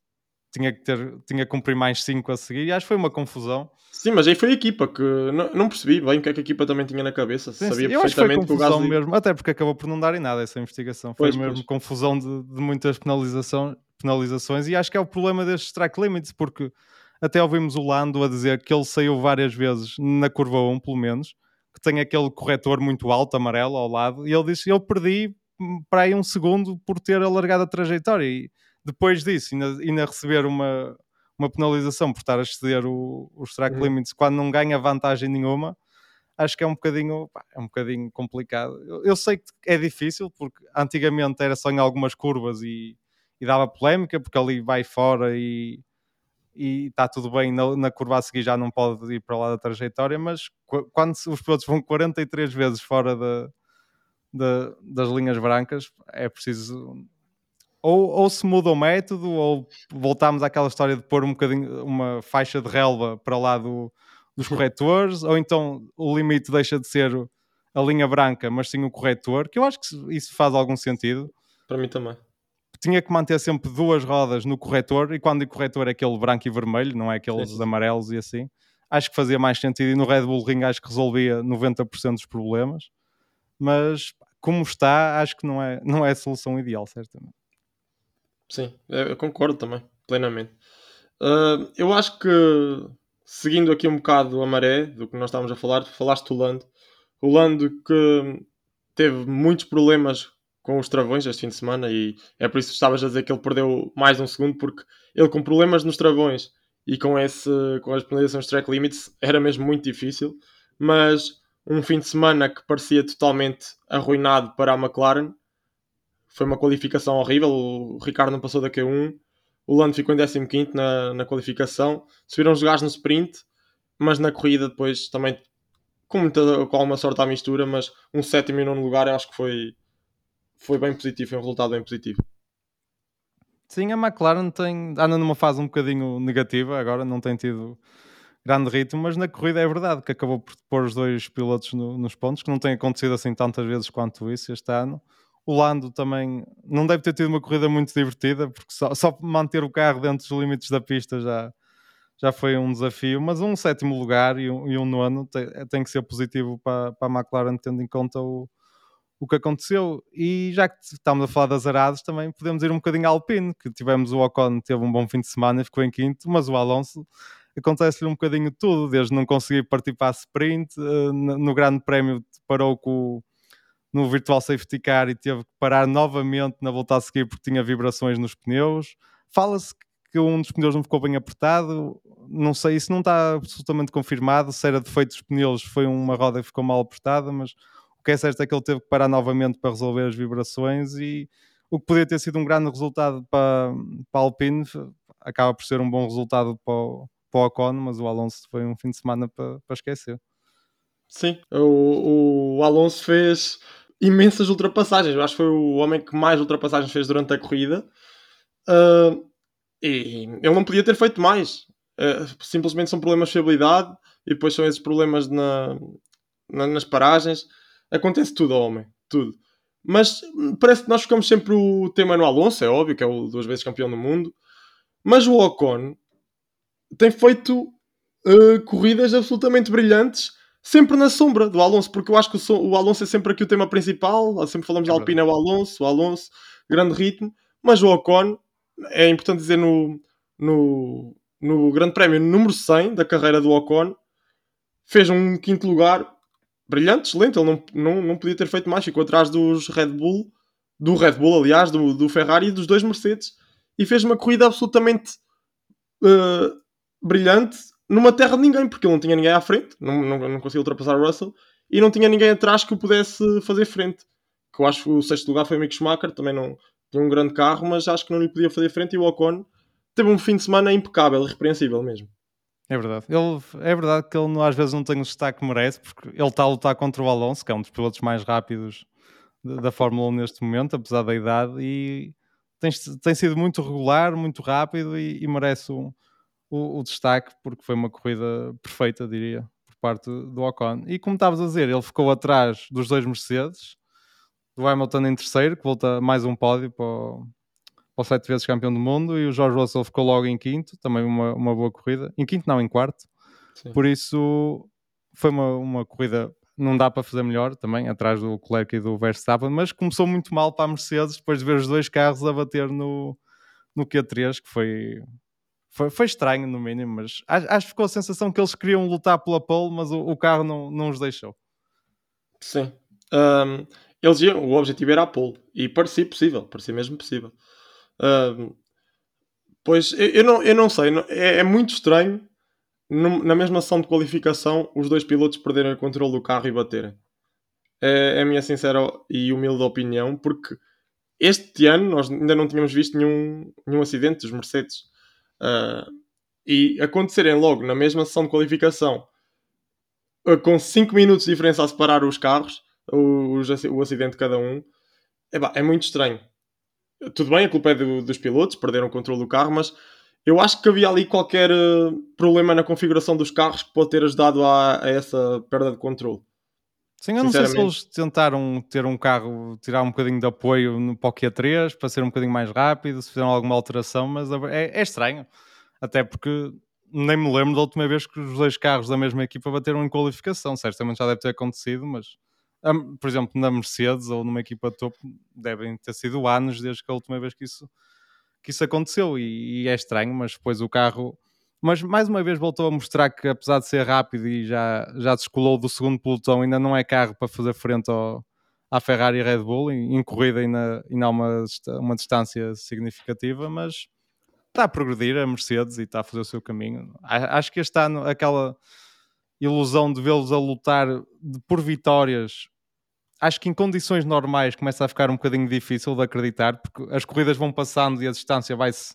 Speaker 2: tinha que ter, tinha que cumprir mais 5 a seguir e acho que foi uma confusão.
Speaker 1: Sim, mas aí foi a equipa que não, não percebi bem o que é que a equipa também tinha na cabeça. Sim, Sabia sim. perfeitamente
Speaker 2: que o Gasly... mesmo, até porque acabou por não dar em nada essa investigação. Foi pois, mesmo pois. confusão de, de muitas penalização, penalizações e acho que é o problema destes track limits, porque até ouvimos o Lando a dizer que ele saiu várias vezes na curva 1, pelo menos, que tem aquele corretor muito alto, amarelo, ao lado, e ele disse: Eu perdi para aí um segundo por ter alargado a trajetória. E depois disso, ainda, ainda receber uma, uma penalização por estar a exceder o, os track uhum. limits quando não ganha vantagem nenhuma, acho que é um bocadinho, pá, é um bocadinho complicado. Eu, eu, sei que é difícil, porque antigamente era só em algumas curvas e, e dava polémica, porque ali vai fora e e está tudo bem, na, na, curva a seguir já não pode ir para lá da trajetória, mas quando os pilotos vão 43 vezes fora de, de, das linhas brancas, é preciso ou, ou, se muda o método, ou voltamos àquela história de pôr um bocadinho uma faixa de relva para lá do, dos corretores, ou então o limite deixa de ser a linha branca, mas sim o corretor, que eu acho que isso faz algum sentido.
Speaker 1: Para mim também
Speaker 2: tinha que manter sempre duas rodas no corretor, e quando o corretor é aquele branco e vermelho, não é aqueles sim. amarelos e assim, acho que fazia mais sentido. E no Red Bull Ring acho que resolvia 90% dos problemas, mas como está, acho que não é, não é a solução ideal, certamente.
Speaker 1: Sim, eu concordo também, plenamente. Uh, eu acho que, seguindo aqui um bocado a maré do que nós estávamos a falar, falaste do Lando. O Lando que teve muitos problemas com os travões este fim de semana e é por isso que estavas a dizer que ele perdeu mais um segundo porque ele com problemas nos travões e com, esse, com as penalizações track limits era mesmo muito difícil, mas um fim de semana que parecia totalmente arruinado para a McLaren foi uma qualificação horrível, o Ricardo não passou da Q1, o Lando ficou em 15 na, na qualificação, subiram os lugares no sprint, mas na corrida depois também com, muita, com alguma sorte à mistura, mas um sétimo e nono lugar eu acho que foi, foi bem positivo, foi um resultado bem positivo.
Speaker 2: Sim, a McLaren tem, anda numa fase um bocadinho negativa, agora não tem tido grande ritmo, mas na corrida é verdade que acabou por pôr os dois pilotos no, nos pontos, que não tem acontecido assim tantas vezes quanto isso este ano. O Lando também não deve ter tido uma corrida muito divertida, porque só, só manter o carro dentro dos limites da pista já, já foi um desafio, mas um sétimo lugar e um, e um nono tem, tem, que ser positivo para, para a McLaren, tendo em conta o, o que aconteceu. E já que estamos a falar das aradas, também podemos ir um bocadinho ao Alpine, que tivemos o Ocon, teve um bom fim de semana e ficou em quinto, mas o Alonso acontece-lhe um bocadinho tudo, desde não conseguir partir para a sprint, eh, no Grande Prémio parou com no Virtual Safety Car e teve que parar novamente na volta a seguir porque tinha vibrações nos pneus. Fala-se que um dos pneus não ficou bem apertado. Não sei, isso não está absolutamente confirmado. Se era defeito dos pneus, foi uma roda que ficou mal apertada, mas o que é certo é que ele teve que parar novamente para resolver as vibrações e o que podia ter sido um grande resultado para, para a Alpine acaba por ser um bom resultado para o, para o Ocon, mas o Alonso foi um fim de semana para, para esquecer.
Speaker 1: Sim, o, o Alonso fez imensas ultrapassagens. Eu acho que foi o homem que mais ultrapassagens fez durante a corrida. Uh, e ele não podia ter feito mais. Uh, simplesmente são problemas de fiabilidade e depois são esses problemas na, na, nas paragens. Acontece tudo ao homem, tudo. Mas parece que nós ficamos sempre o tema no Alonso, é óbvio que é o duas vezes campeão do mundo. Mas o Ocon tem feito uh, corridas absolutamente brilhantes, sempre na sombra do Alonso, porque eu acho que o, o Alonso é sempre aqui o tema principal. Sempre falamos é de Alpine, é o Alonso, o Alonso, grande ritmo. Mas o Ocon é importante dizer no, no, no Grande Prémio número 100 da carreira do Ocon, fez um quinto lugar brilhante, excelente. Ele não, não, não podia ter feito mais, ficou atrás dos Red Bull, do Red Bull, aliás, do, do Ferrari e dos dois Mercedes, e fez uma corrida absolutamente uh, brilhante numa terra de ninguém, porque ele não tinha ninguém à frente, não, não, não conseguiu ultrapassar o Russell, e não tinha ninguém atrás que o pudesse fazer frente. Que eu acho que o sexto lugar foi o Mick Schumacher, também não, tinha um grande carro, mas acho que não lhe podia fazer frente e o Ocon teve um fim de semana impecável, irrepreensível mesmo.
Speaker 2: É verdade. Ele, é verdade que ele às vezes não tem o destaque que merece, porque ele está a lutar contra o Alonso, que é um dos pilotos mais rápidos da Fórmula 1 neste momento, apesar da idade, e tem, tem sido muito regular, muito rápido e, e merece o, o, o, destaque, porque foi uma corrida perfeita, diria, por parte do Ocon. E como estavas a dizer, ele ficou atrás dos dois Mercedes, do Hamilton em terceiro, que volta mais um pódio para o, para o sete vezes campeão do mundo, e o George Russell ficou logo em quinto, também uma, uma boa corrida. Em quinto, não, em quarto. Sim. Por isso, foi uma, uma corrida, não dá para fazer melhor também, atrás do Leclerc e do Verstappen, mas começou muito mal para a Mercedes, depois de ver os dois carros a bater no, no Q3, que foi, foi, foi estranho no mínimo, mas acho, acho que ficou a sensação que eles queriam lutar pela pole, mas o, o carro não, não os deixou.
Speaker 1: Sim. Um, eles iam, o objetivo era a pole. E parecia possível, parecia mesmo possível. Pois eu, eu, não, eu não sei, é, é muito estranho na mesma ação de qualificação os dois pilotos perderem o controle do carro e baterem. É, é a minha sincera e humilde opinião, porque este ano nós ainda não tínhamos visto nenhum, nenhum acidente dos Mercedes. Uh, e acontecerem logo na mesma sessão de qualificação uh, com 5 minutos de diferença a separar os carros o, o acidente de cada um. É, é muito estranho. Tudo bem, a culpa é do, dos pilotos, perderam o controle do carro, mas eu acho que havia ali qualquer uh, problema na configuração dos carros que pode ter ajudado a, a essa perda de controle.
Speaker 2: Sim, eu não sei se eles tentaram ter um carro, tirar um bocadinho de apoio no o Q3 para ser um bocadinho mais rápido, se fizeram alguma alteração, mas é, é estranho. Até porque nem me lembro da última vez que os dois carros da mesma equipa bateram em qualificação. Certamente já deve ter acontecido, mas por exemplo, na Mercedes ou numa equipa de topo, devem ter sido anos desde que a última vez que isso, que isso aconteceu. E, e, é estranho, mas depois o carro. Mas mais uma vez voltou a mostrar que, apesar de ser rápido e já, já descolou do segundo pelotão, ainda não é carro para fazer frente ao, à Ferrari e Red Bull, em, corrida ainda, ainda há uma, uma distância significativa, mas está a progredir a Mercedes e está a fazer o seu caminho. Acho que este ano aquela ilusão de vê-los a lutar por vitórias, acho que em condições normais começa a ficar um bocadinho difícil de acreditar, porque as corridas vão passando e a distância vai-se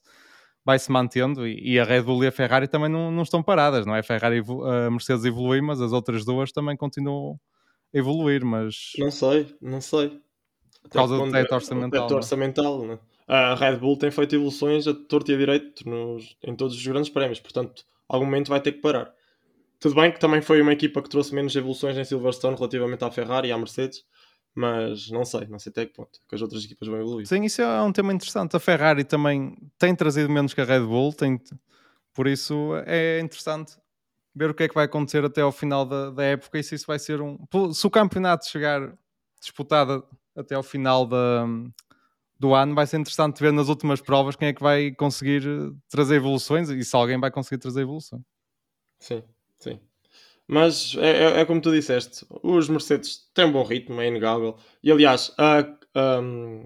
Speaker 2: vai -se mantendo e, e, a Red Bull e a Ferrari também não, não estão paradas, não é? A Ferrari, a Mercedes evolui, mas as outras duas também continuam a evoluir, mas...
Speaker 1: Não sei, não sei.
Speaker 2: Por causa do teto orçamental.
Speaker 1: Teto é? orçamental, não é? A Red Bull tem feito evoluções a torto e a direito nos, em todos os grandes prémios, portanto, algum momento vai ter que parar. Tudo bem que também foi uma equipa que trouxe menos evoluções em Silverstone relativamente à Ferrari e à Mercedes, mas não sei, não sei até que ponto que as outras equipas vão evoluir.
Speaker 2: Sim, isso é um tema interessante. A Ferrari também tem trazido menos que a Red Bull, tem, por isso é interessante ver o que é que vai acontecer até ao final da, da época e se isso vai ser um. Se o campeonato chegar disputado até ao final da, do ano, vai ser interessante ver nas últimas provas quem é que vai conseguir trazer evoluções e se alguém vai conseguir trazer evolução.
Speaker 1: Sim, sim. Mas é, é, é, como tu disseste, os Mercedes têm um bom ritmo, é inegável. E aliás, a, a,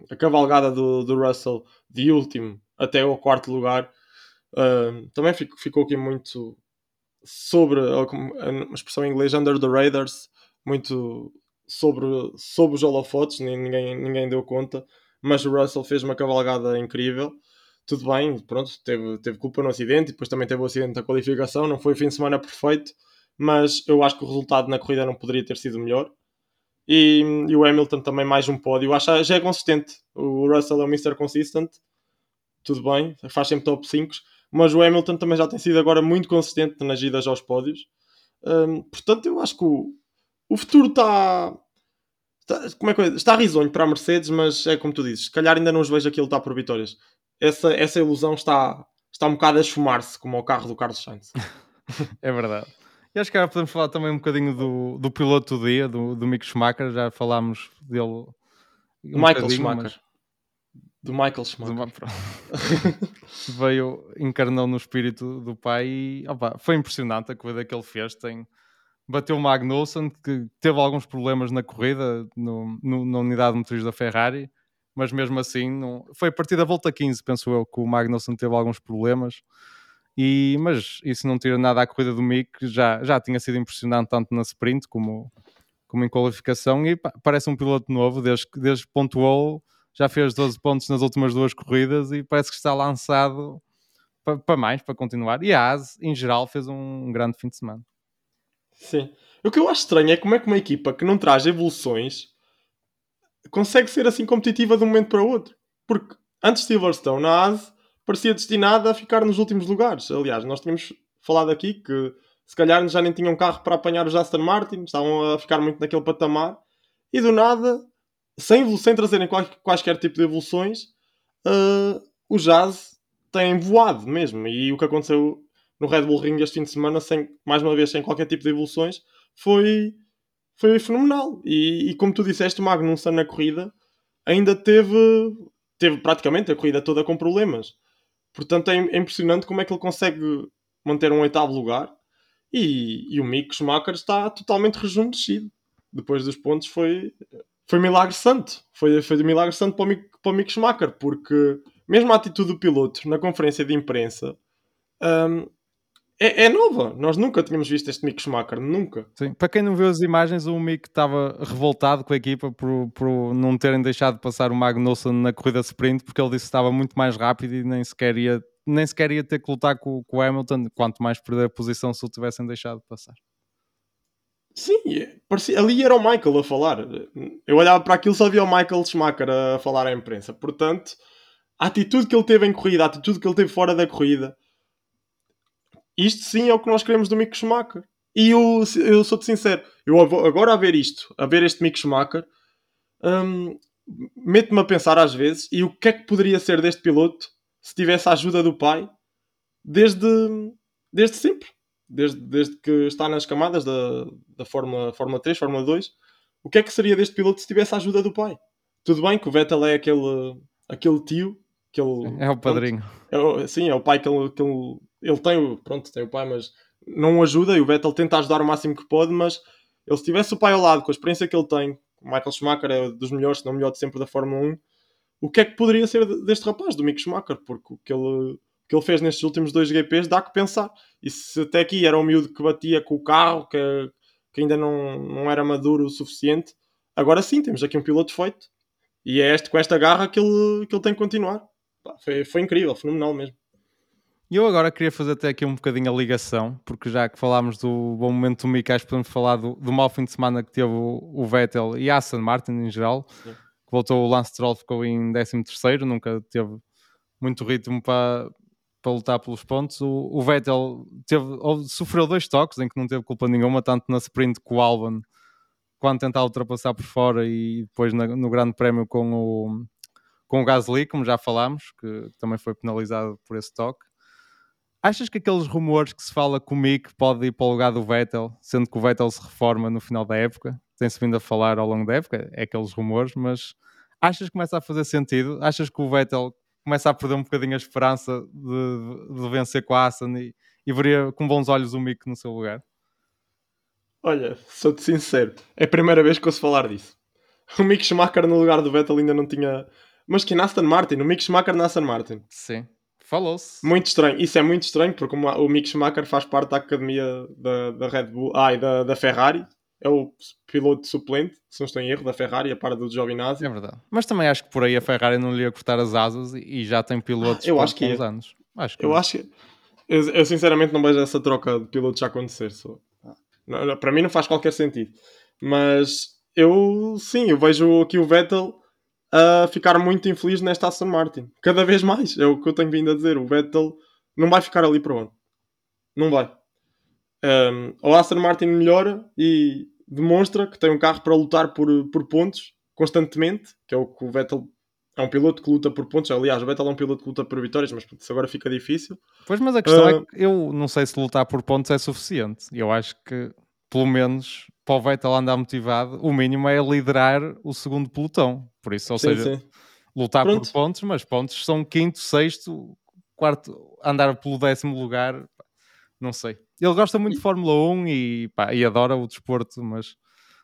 Speaker 1: a cavalgada do, do Russell de último até o quarto lugar uh, também ficou, ficou aqui muito sobre a, expressão em inglês under the radars, muito sobre, sobre os holofotes, ninguém, ninguém deu conta. Mas o Russell fez uma cavalgada incrível tudo bem, pronto, teve, teve culpa no acidente depois também teve o acidente da qualificação, não foi o fim de semana perfeito, mas eu acho que o resultado na corrida não poderia ter sido melhor. E, e o Hamilton também mais um pódio, acho já é consistente. O Russell é o Mr. Consistent, tudo bem, faz sempre top 5, mas o Hamilton também já tem sido agora muito consistente nas idas aos pódios. Um, portanto, eu acho que o, o futuro está, está, como é que é? está risonho para a Mercedes, mas é como tu dizes, se calhar ainda não os vejo aqui lutar por vitórias. Essa, essa ilusão está, está um bocado a esfumar-se, como o carro do Carlos Sainz.
Speaker 2: é verdade. E acho que agora podemos falar também um bocadinho do, do piloto do dia, do, do Mick Schumacher, já falámos dele. Um
Speaker 1: Michael Schumacher. Mas... Do Michael Schumacher.
Speaker 2: Do... Veio, encarnou no espírito do pai e opa, foi impressionante a corrida que ele fez. Tem, bateu o Magnussen, que teve alguns problemas na corrida, no, no, na unidade motriz da Ferrari, mas mesmo assim, não... foi a partir da volta 15, penso eu, que o Magnussen teve alguns problemas. E, mas isso não tira nada à corrida do Mick, já, já tinha sido impressionante tanto na sprint como, como em qualificação. E parece um piloto novo, desde, desde pontuou, já fez 12 pontos nas últimas duas corridas e parece que está lançado para, para mais, para continuar. E a AS, em geral, fez um, um grande fim de semana.
Speaker 1: Sim. O que eu acho estranho é como é que uma equipa que não traz evoluções consegue ser assim competitiva de um momento para o outro. Porque antes de Silverstone, na AS parecia destinada a ficar nos últimos lugares. Aliás, nós tínhamos falado aqui que se calhar já nem tinham carro para apanhar os Aston Martin, estavam a ficar muito naquele patamar, e do nada, sem, sem trazerem quais, quaisquer tipo de evoluções, uh, o Jazz tem voado mesmo. E o que aconteceu no Red Bull Ring este fim de semana, sem, mais uma vez sem qualquer tipo de evoluções, foi, foi fenomenal. E, e como tu disseste, o Magnussen na corrida ainda teve, teve praticamente a corrida toda com problemas. Portanto, é, é, impressionante como é que ele consegue manter um oitavo lugar. E, e o Mick Schumacher está totalmente rejuvenescido. Depois dos pontos foi, foi milagre santo. Foi, foi de milagre santo para o, Mick, para o Mick Schumacher, porque mesmo a atitude do piloto na conferência de imprensa um, é, é, nova. Nós nunca tínhamos visto este Mick Schumacher, nunca.
Speaker 2: Sim. Para quem não viu as imagens, o Mick estava revoltado com a equipa por, por não terem deixado de passar o Magnussen na corrida sprint, porque ele disse que estava muito mais rápido e nem sequer ia, nem sequer ia ter que lutar com, com o Hamilton, quanto mais perder a posição se o tivessem deixado de passar.
Speaker 1: Sim, é, parecia, ali era o Michael a falar. Eu olhava para aquilo e só via o Michael Schumacher a falar à imprensa. Portanto, a atitude que ele teve em corrida, a atitude que ele teve fora da corrida, isto sim é o que nós queremos do Mick Schumacher. E eu, eu sou-te sincero, eu agora a ver isto, a ver este Mick Schumacher, hum, mete-me a pensar às vezes, e o que é que poderia ser deste piloto se tivesse a ajuda do pai desde, desde sempre, desde, desde que está nas camadas da, da Fórmula, Fórmula 3, Fórmula 2, o que é que seria deste piloto se tivesse a ajuda do pai? Tudo bem que o Vettel é aquele, aquele tio, que ele,
Speaker 2: é o padrinho.
Speaker 1: Pronto, é, sim, é o pai que ele, que ele ele tem o, pronto, tem o pai, mas não o ajuda e o Vettel tenta ajudar o máximo que pode, mas ele se tivesse o pai ao lado, com a experiência que ele tem, O Michael Schumacher é dos melhores, se não melhor de sempre da Fórmula 1. O que é que poderia ser deste rapaz, do Mick Schumacher? Porque o que ele, o que ele fez nestes últimos dois GPs dá que pensar. E se até aqui era um miúdo que batia com o carro, que, que ainda não, não era maduro o suficiente, agora sim, temos aqui um piloto feito. E é este, com esta garra que ele, que ele tem que continuar. Foi, foi incrível, fenomenal mesmo.
Speaker 2: E eu agora queria fazer até aqui um bocadinho a ligação, porque já que falámos do bom momento do que podemos falar do, do mau fim de semana que teve o, o Vettel e a Aston Martin em geral. Sim. Que voltou o Lance Stroll, ficou em 13 nunca teve muito ritmo para, para lutar pelos pontos. O, o Vettel teve, sofreu dois toques em que não teve culpa nenhuma, tanto na sprint com o Albon, quando tentar ultrapassar por fora e depois na, no Grande Prémio com o, com o Gasly, como já falámos, que também foi penalizado por esse toque. Achas que aqueles rumores que se fala que o Mick pode ir para o lugar do Vettel, sendo que o Vettel se reforma no final da época, tem-se vindo a falar ao longo da época, é aqueles rumores, mas achas que começa a fazer sentido? Achas que o Vettel começa a perder um bocadinho a esperança de, de vencer com a Aston e, e veria com bons olhos o Mick no seu lugar?
Speaker 1: Olha, sou-te sincero, é a primeira vez que ouço falar disso. O Mick Schumacher no lugar do Vettel ainda não tinha. Mas que na Aston Martin, o Mick Schumacher na Aston Martin.
Speaker 2: Sim. Falou-se.
Speaker 1: Muito estranho. Isso é muito estranho porque o Mick Schumacher faz parte da academia da, da Red Bull, ah, e da, da Ferrari. É o piloto suplente, se não estou em erro, da Ferrari, a par do Giovinazzi.
Speaker 2: É verdade. Mas também acho que por aí a Ferrari não lhe ia cortar as asas e já tem pilotos ah,
Speaker 1: eu acho que uns
Speaker 2: anos.
Speaker 1: Acho que eu acho que. Eu, eu, sinceramente não vejo essa troca de pilotos já acontecer. Só. Não, para mim não faz qualquer sentido. Mas eu sim, eu vejo aqui o Vettel a ficar muito infeliz nesta Aston Martin. Cada vez mais, é o que eu tenho vindo a dizer. O Vettel não vai ficar ali para onde? Não vai. Um, o Aston Martin melhora e demonstra que tem um carro para lutar por, por pontos constantemente, que é o que o Vettel é um piloto que luta por pontos. Aliás, o Vettel é um piloto que luta por vitórias, mas isso agora fica difícil.
Speaker 2: Pois, mas a questão uh, é que eu não sei se lutar por pontos é suficiente. Eu acho que, pelo menos, para o Vettel andar motivado, o mínimo é liderar o segundo pelotão. Por isso, ou sim, seja, sim. lutar Pronto. por pontos, mas pontos são quinto, sexto, quarto, andar pelo décimo lugar, não sei. Ele gosta muito de Fórmula 1 e, pá, e adora o desporto, mas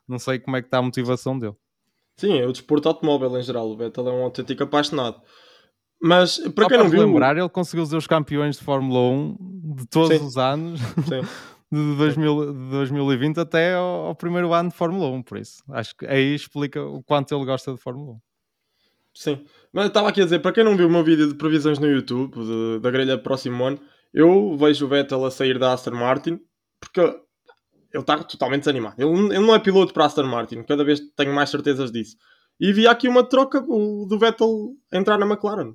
Speaker 2: não sei como é que está a motivação dele.
Speaker 1: Sim, é o desporto automóvel em geral. O Vettel é um autêntico apaixonado. Mas para Só quem não viu.
Speaker 2: lembrar, ele conseguiu ser os campeões de Fórmula 1 de todos Sim. os anos. Sim. de, 2000, de 2020 até ao, ao, primeiro ano de Fórmula 1, por isso. Acho que aí explica o quanto ele gosta de Fórmula 1.
Speaker 1: Sim, mas estava aqui a dizer, para quem não viu o meu vídeo de previsões no YouTube, de, da grelha próximo ano, eu vejo o Vettel a sair da Aston Martin, porque ele está totalmente desanimado. Ele, ele não é piloto para a Aston Martin, cada vez tenho mais certezas disso. E vi aqui uma troca do Vettel entrar na McLaren.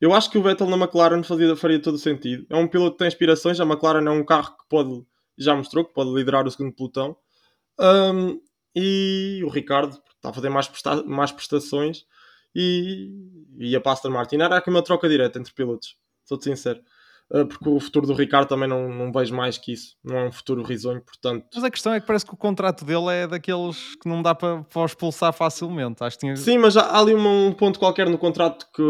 Speaker 1: Eu acho que o Vettel na McLaren fazia, faria todo o sentido. É um piloto que tem aspirações. A McLaren é um carro que pode, já mostrou, que pode liderar o segundo pelotão. Um, e o Ricardo está a fazer mais, presta mais prestações e para a Aston Martin. Era aqui uma troca direta entre pilotos, sou-te sincero. Uh, porque o futuro do Ricardo também não, não vejo mais que isso. Não é um futuro risonho, portanto.
Speaker 2: Mas a questão é que parece que o contrato dele é daqueles que não dá para, para expulsar facilmente. Acho tinha...
Speaker 1: Sim, mas há ali um, um ponto qualquer no contrato que,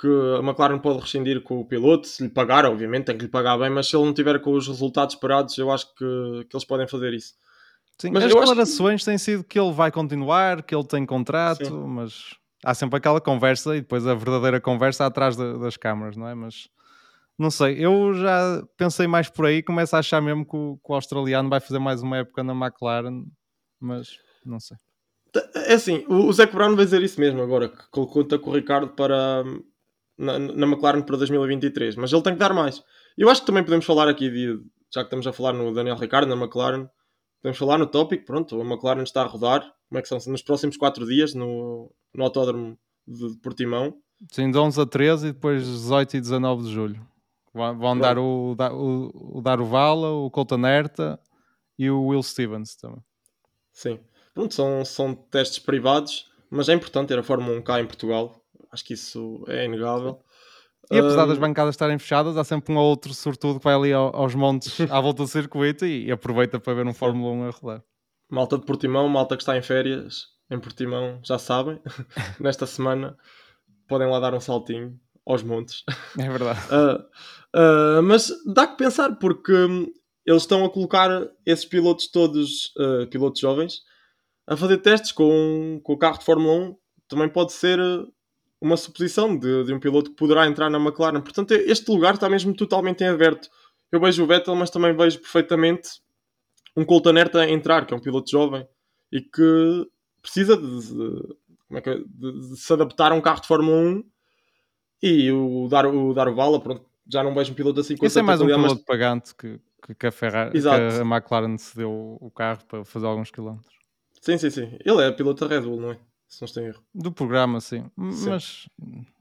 Speaker 1: que a McLaren pode rescindir com o piloto, se lhe pagar, obviamente, tem que lhe pagar bem, mas se ele não tiver com os resultados esperados, eu acho que, que eles podem fazer isso.
Speaker 2: Sim, mas as declarações que... têm sido que ele vai continuar, que ele tem contrato, Sim. mas há sempre aquela conversa e depois a verdadeira conversa atrás de, das câmaras, não é? Mas não sei, eu já pensei mais por aí, começo a achar mesmo que o, que o australiano vai fazer mais uma época na McLaren, mas não sei.
Speaker 1: É assim, o, o Zac Brown vai dizer isso mesmo agora, que conta com o Ricardo para na, na, McLaren para 2023, mas ele tem que dar mais. Eu acho que também podemos falar aqui, de, já que estamos a falar no Daniel Ricardo, na McLaren, podemos falar no tópico, pronto, a McLaren está a rodar, como é que são? Nos próximos 4 dias no, no autódromo de Portimão.
Speaker 2: Sim, de 11 a 13 e depois 18 e 19 de julho. Vão, dar o, o, o Daruvala, o Colton Herta e o Will Stevens também.
Speaker 1: Sim. Pronto, são, são testes privados, mas é importante ter a Fórmula 1 cá em Portugal. Acho que isso é inegável.
Speaker 2: E apesar um... das bancadas estarem fechadas, há sempre um ou outro sortudo que vai ali aos montes à volta do circuito e, aproveita para ver um Fórmula 1 a rodar.
Speaker 1: Malta de Portimão, malta que está em férias em Portimão, já sabem, nesta semana podem lá dar um saltinho aos montes.
Speaker 2: É verdade.
Speaker 1: Uh, uh, mas dá que pensar, porque hum, eles estão a colocar esses pilotos todos, uh, pilotos jovens, a fazer testes com, com o carro de Fórmula 1 também pode ser uma suposição de, de um piloto que poderá entrar na McLaren. Portanto, este lugar está mesmo totalmente em aberto. Eu vejo o Vettel, mas também vejo perfeitamente um Colton Herta entrar, que é um piloto jovem e que precisa de, de, é, de, de se adaptar a um carro de Fórmula 1 e o dar o, dar o bala, pronto, já não vejo um piloto assim
Speaker 2: com Isso é mais um piloto mas... pagante que, que, a Ferrari, que a McLaren cedeu o carro para fazer alguns quilómetros.
Speaker 1: Sim, sim, sim. Ele é piloto da Red Bull, não é? Se não estou em erro.
Speaker 2: Do programa, sim. sim. Mas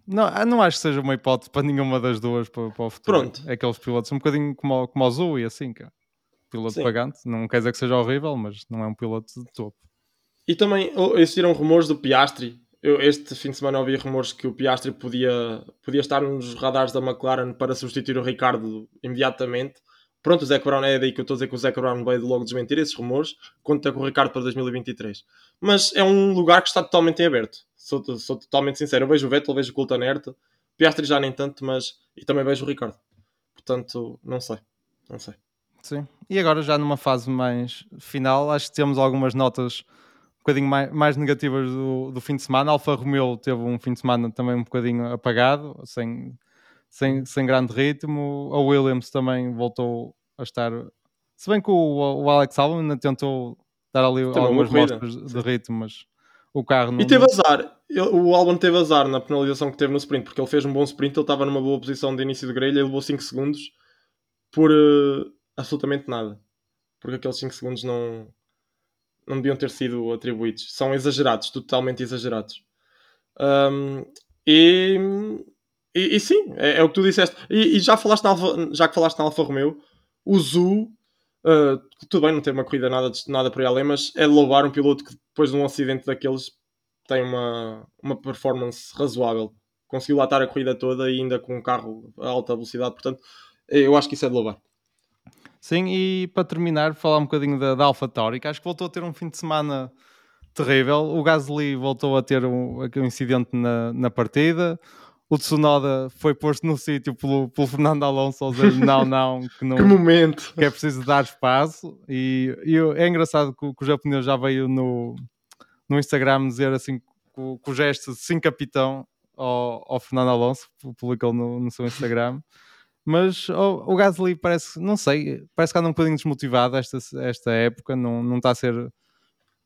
Speaker 2: não, não acho que seja uma hipótese para nenhuma das duas para, para o futuro. Pronto. É aqueles pilotos um bocadinho como, como o Zou e assim, cara. Piloto sim. pagante. Não quer dizer que seja horrível, mas não é um piloto de topo.
Speaker 1: E também existiram rumores do Piastri. Eu, este fim de semana ouvi rumores que o Piastri podia, podia estar nos radares da McLaren para substituir o Ricardo imediatamente. Pronto, o Zé Brown é daí que eu estou a dizer que o Zé Brown veio logo desmentir esses rumores, conta com o Ricardo para 2023. Mas é um lugar que está totalmente em aberto. Sou, sou totalmente sincero. Eu vejo o Vettel, vejo o Herta, Piastri já nem tanto, mas e também vejo o Ricardo. Portanto, não sei. Não sei.
Speaker 2: Sim. E agora já numa fase mais final, acho que temos algumas notas um bocadinho mais, mais negativas do, do fim de semana. Alfa Romeo teve um fim de semana também um bocadinho apagado, sem, sem, sem grande ritmo. A Williams também voltou a estar. Se bem que o, o Alex Albon ainda tentou dar ali teve algumas mostras de ritmo, mas o carro não.
Speaker 1: E teve azar. O Albon teve azar na penalização que teve no sprint, porque ele fez um bom sprint, ele estava numa boa posição de início de grelha e levou 5 segundos por uh, absolutamente nada. Porque aqueles 5 segundos não, não deviam ter sido atribuídos. São exagerados, totalmente exagerados. Um, e, e, e, sim, é, é, o que tu disseste. E, e, já, falaste na Alfa, já que falaste na Alfa Romeo, o Zu, uh, tudo bem, não tem uma corrida nada, nada por aí além, mas é de louvar um piloto que depois de um acidente daqueles tem uma, uma performance razoável. Conseguiu lá estar a corrida toda e ainda com um carro a alta velocidade, portanto, eu acho que isso é de louvar.
Speaker 2: Sim, e para terminar, falar um bocadinho da, da AlphaTauri, que acho que voltou a ter um fim de semana terrível. O Gasly voltou a ter um, um incidente na, na partida. O Tsunoda foi posto no sítio pelo, pelo Fernando Alonso ao dizer não, não, que não.
Speaker 1: que momento!
Speaker 2: Que é preciso dar espaço. E, e é engraçado que, que, o japonês já veio no, no Instagram dizer assim, com, com o gesto de sim capitão ao, ao Fernando Alonso, publicou no, no seu Instagram. Mas oh, o Gasly parece, não sei, parece que anda um bocadinho desmotivado esta, esta época, não, não está a ser,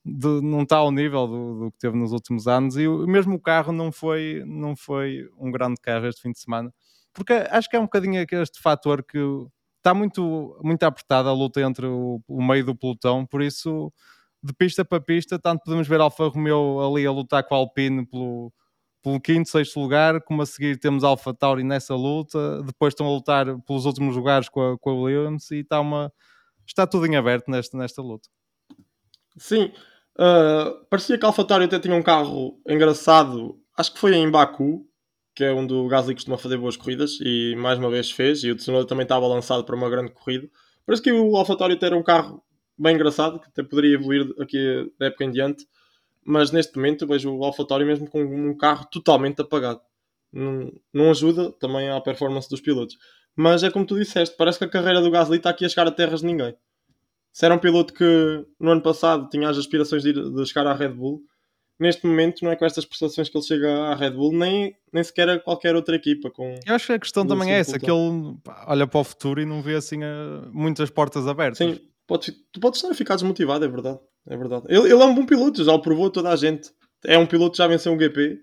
Speaker 2: de, não está ao nível do, do, que teve nos últimos anos. E mesmo o carro não foi, não foi um grande carro este fim de semana, porque acho que é um bocadinho este fator que está muito, muito apertada a luta entre o, o meio do pelotão, por isso de pista para pista, tanto podemos ver Alfa Romeo ali a lutar com a Alpine pelo pelo quinto, sexto lugar, como a seguir temos Alpha Tauri nessa luta, depois estão a lutar pelos últimos lugares com a, com a Williams e está, uma, está tudo em aberto nesta, nesta luta.
Speaker 1: Sim, uh, parecia que a Alpha Tauri até tinha um carro engraçado, acho que foi em Baku, que é onde o Gasly costuma fazer boas corridas e mais uma vez fez, e o Tsunoda também estava lançado para uma grande corrida. Parece que o Alpha Tauri era um carro bem engraçado, que até poderia evoluir aqui da época em diante mas neste momento vejo o AlphaTauri mesmo com um carro totalmente apagado. Não, não ajuda também à performance dos pilotos. Mas é como tu disseste, parece que a carreira do Gasly está aqui a chegar a terras de ninguém. Se era um piloto que no ano passado tinha as aspirações de, ir, de chegar à Red Bull, neste momento não é com estas prestações que ele chega à Red Bull, nem, nem sequer a qualquer outra equipa. Com
Speaker 2: Eu acho que a questão também é essa, que ele olha para o futuro e não vê assim a, muitas portas abertas.
Speaker 1: Sim, pode, tu podes estar a ficar desmotivado, é verdade é verdade. Ele, ele, é um bom piloto, já o provou toda a gente. É um piloto que já venceu um GP.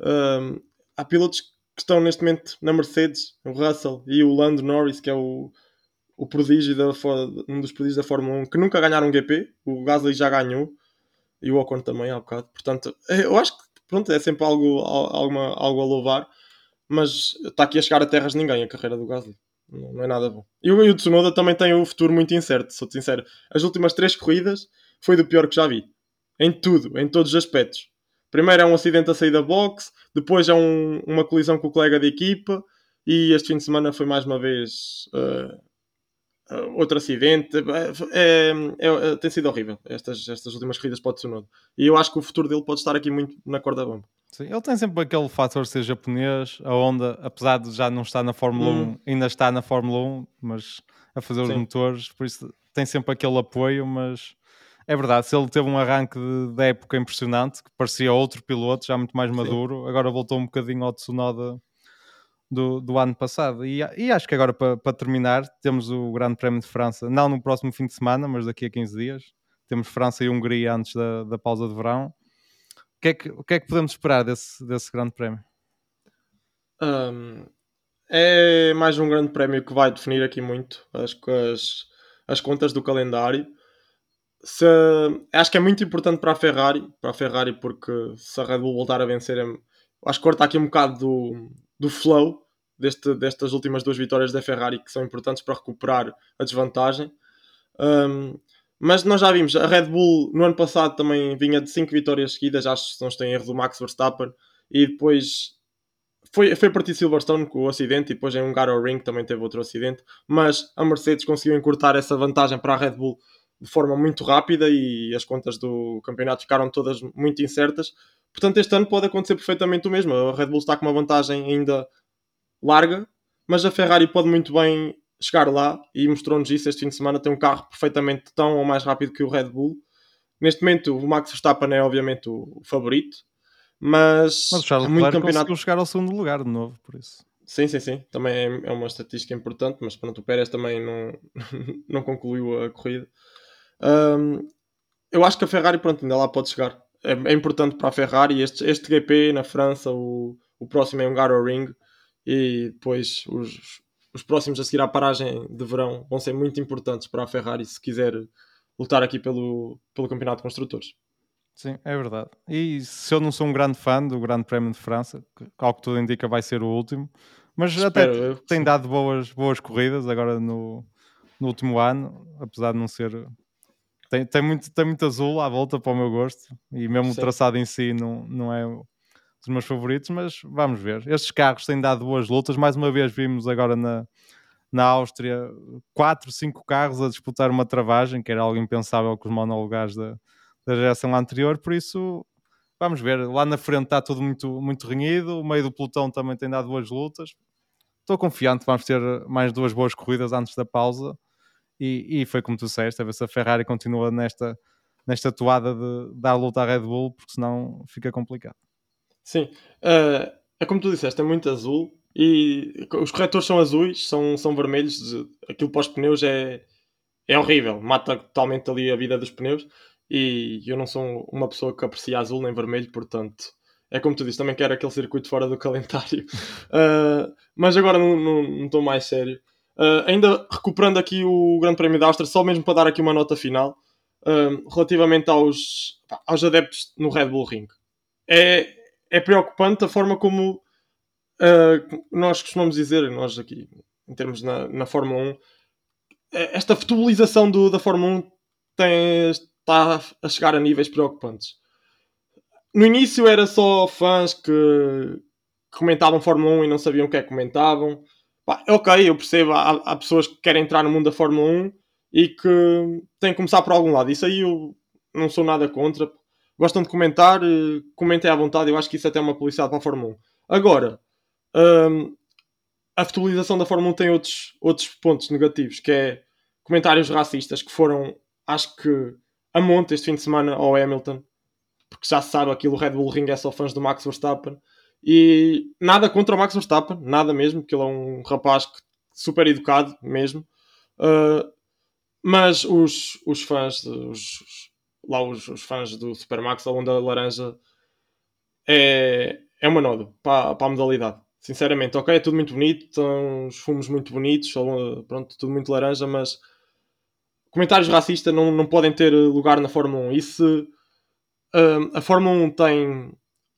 Speaker 1: Um, há pilotos que estão neste momento na Mercedes, o Russell e o Lando Norris, que é o, o prodígio da, um dos prodígios da Fórmula 1, que nunca ganharam um GP. O Gasly já ganhou e o Ocon também há bocado. Portanto, é, eu acho que pronto, é sempre algo, alguma, algo a louvar, mas está aqui a chegar a terras de ninguém a carreira do Gasly. Não, não é nada bom. E o, e o Tsunoda também tem o futuro muito incerto, sou sincero. As últimas três corridas foi do pior que já vi. Em tudo, em todos os aspectos. Primeiro é um acidente a sair da box, depois é um, uma colisão com o colega de equipa e este fim de semana foi mais uma vez uh, uh, outro acidente. É, é, é, tem sido horrível estas, estas últimas corridas para o Tsunoda. E eu acho que o futuro dele pode estar aqui muito na corda bamba.
Speaker 2: Sim, ele tem sempre aquele fator de ser japonês, a Honda, apesar de já não estar na Fórmula hum. 1, ainda está na Fórmula 1, mas a fazer Sim. os motores, por isso tem sempre aquele apoio, mas é verdade, se ele teve um arranque da época impressionante, que parecia outro piloto, já muito mais maduro, Sim. agora voltou um bocadinho ao Tsunoda do, do ano passado. E, e acho que agora, para, para terminar, temos o Grande Prémio de França, não no próximo fim de semana, mas daqui a 15 dias. Temos França e Hungria antes da, da pausa de verão. Que, é que, o que é que podemos esperar desse, desse Grande Prémio?
Speaker 1: Um, é mais um Grande Prémio que vai definir aqui muito as, as, as contas do calendário. Se, acho que é muito importante para a Ferrari, para a Ferrari porque se a Red Bull voltar a vencer, é, acho que corta aqui um bocado do, do flow deste, destas últimas duas vitórias da Ferrari que são importantes para recuperar a desvantagem. Um, mas nós já vimos, a Red Bull no ano passado também vinha de 5 vitórias seguidas, acho que não estou em erro do Max Verstappen, e depois foi, foi para Silverstone com o acidente, e depois em Ring também teve outro acidente, mas a Mercedes conseguiu encurtar essa vantagem para a Red Bull de forma muito rápida e as contas do campeonato ficaram todas muito incertas. Portanto, este ano pode acontecer perfeitamente o mesmo. A Red Bull está com uma vantagem ainda larga, mas a Ferrari pode muito bem chegar lá e mostrou-nos isso este fim de semana. Tem um carro perfeitamente tão ou mais rápido que o Red Bull. Neste momento, o Max Verstappen é obviamente o favorito, mas,
Speaker 2: mas o Charles muito campeonato conseguiu chegar ao segundo lugar de novo, por isso.
Speaker 1: Sim, sim, sim. Também é, é uma estatística importante, mas pronto, o Pérez também não, não concluiu a corrida. Um, eu acho que a Ferrari, pronto, ainda lá pode chegar. É, é importante para a Ferrari. Este, este GP na França, o, o próximo é um Ring e depois os, os próximos a seguir à paragem de verão vão ser muito importantes para a Ferrari se quiser lutar aqui pelo, pelo Campeonato de Construtores.
Speaker 2: Sim, é verdade. E se eu não sou um grande fã do Grande Prémio de França, que, ao que tudo indica vai ser o último, mas Espero, até tem dado boas, boas corridas agora no, no último ano, apesar de não ser tem, tem, muito, tem muito azul à volta para o meu gosto e mesmo Sim. o traçado em si não, não é dos meus favoritos, mas vamos ver. Estes carros têm dado boas lutas. Mais uma vez vimos agora na, na Áustria 4, 5 carros a disputar uma travagem, que era algo impensável com os monolugares da, da geração anterior, por isso vamos ver. Lá na frente está tudo muito, muito renhido, o meio do pelotão também tem dado boas lutas. Estou confiante, vamos ter mais duas boas corridas antes da pausa e, e foi como tu disseste, a ver se a Ferrari continua nesta, nesta toada de dar luta à Red Bull, porque senão fica complicado.
Speaker 1: Sim, uh, é como tu disseste, é muito azul e os corretores são azuis, são, são vermelhos, aquilo para os pneus é, é horrível, mata totalmente ali a vida dos pneus e eu não sou uma pessoa que aprecia azul nem vermelho, portanto é como tu disse, também quero aquele circuito fora do calendário. Uh, mas agora não estou mais sério. Uh, ainda recuperando aqui o Grande Prémio da Áustria, só mesmo para dar aqui uma nota final, uh, relativamente aos, aos adeptos no Red Bull Ring. É, é preocupante a forma como uh, nós costumamos dizer, nós aqui, em termos na, na Fórmula 1, esta futebolização do, da Fórmula 1 tem, está a chegar a níveis preocupantes. No início era só fãs que comentavam Fórmula 1 e não sabiam o que é que comentavam Pá, ok, eu percebo, há, há, pessoas que querem entrar no mundo da Fórmula 1 e que têm que começar por algum lado. Isso aí eu não sou nada contra. Gostam de comentar, eh, comentem à vontade. Eu acho que isso até é uma publicidade para a Fórmula 1. Agora, hum, a futebolização da Fórmula 1 tem outros, outros pontos negativos, que é comentários racistas que foram, acho que, a monte este fim de semana ao Hamilton, porque já se sabe aquilo, o Red Bull Ring é só fãs do Max Verstappen. E nada contra o Max Verstappen, nada mesmo, porque ele é um rapaz super educado mesmo. Uh, mas os, os fãs, os, lá os, os fãs do Supermax, a onda laranja, é, é uma noda para, para a modalidade. Sinceramente, ok, é tudo muito bonito, os fumos muito bonitos, pronto, tudo muito laranja, mas comentários racistas não, não podem ter lugar na Fórmula 1. E se uh, a Fórmula 1 tem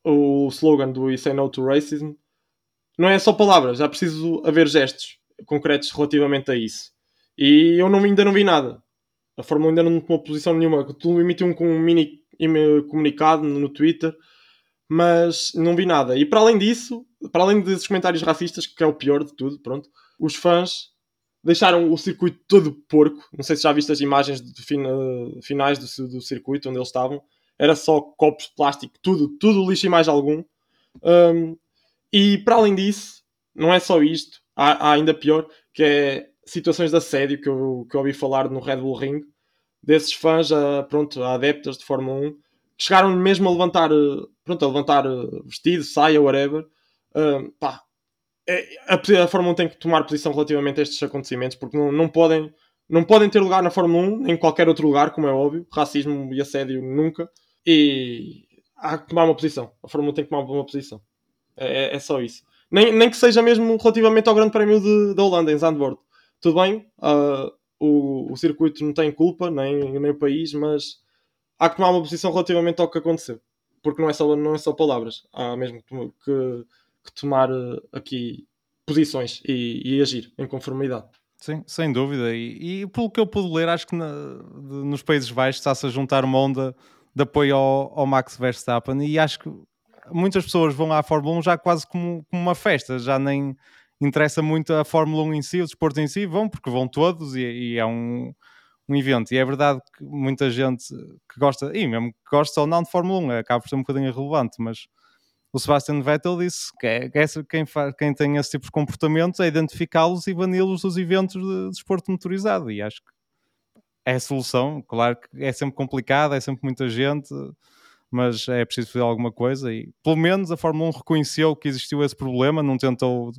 Speaker 1: o slogan do Say No to Racism, não é só palavras, já preciso haver gestos concretos relativamente a isso. E eu não, ainda não vi nada. A Fórmula ainda não tomou posição nenhuma. Tu emitiu um, um mini comunicado no Twitter, mas não vi nada. E para além disso, para além desses comentários racistas, que é o pior de tudo, pronto, os fãs deixaram o circuito todo porco. Não sei se já viste as imagens de finais do, do circuito onde eles estavam era só copos de plástico, tudo, tudo lixo e mais algum. Um, e para além disso, não é só isto, há, há, ainda pior, que é situações de assédio que eu, que eu ouvi falar no Red Bull Ring. desses fãs, a, pronto, a adeptas de Fórmula 1, que chegaram mesmo a levantar, pronto, a levantar vestido, saia, whatever. Uh, pá, é, a, a Fórmula 1 tem que tomar posição relativamente a estes acontecimentos, porque não, não podem não podem ter lugar na Fórmula 1, nem em qualquer outro lugar, como é óbvio. Racismo e assédio nunca. E há que tomar uma posição. A Fórmula 1 tem que tomar uma posição. É, é só isso. Nem, nem que seja mesmo relativamente ao Grande Prémio de, da Holanda, em Zandvoort. Tudo bem, uh, o, o circuito não tem culpa, nem, nem o país, mas há que tomar uma posição relativamente ao que aconteceu. Porque não é só, não é só palavras. Há mesmo que, que, tomar uh, aqui posições e, e agir em conformidade.
Speaker 2: Sim, sem dúvida. E, e, pelo que eu pude ler, acho que na, nos Países Baixos está-se a juntar uma onda de apoio ao, ao, Max Verstappen e acho que muitas pessoas vão à Fórmula 1 já quase como, como, uma festa, já nem interessa muito a Fórmula 1 em si, o desporto em si, vão porque vão todos e, e é um, um evento. E é verdade que muita gente que gosta, e mesmo que gosta ou não de Fórmula 1, acaba por ser um bocadinho irrelevante, mas o Sebastian Vettel disse que, é, que é quem, faz, quem tem esse tipo de comportamentos é identificá-los e bani-los dos eventos de desporto motorizado. E acho que é a solução. Claro que é sempre complicado, é sempre muita gente, mas é preciso fazer alguma coisa. E pelo menos a Fórmula 1 reconheceu que existiu esse problema, não tentou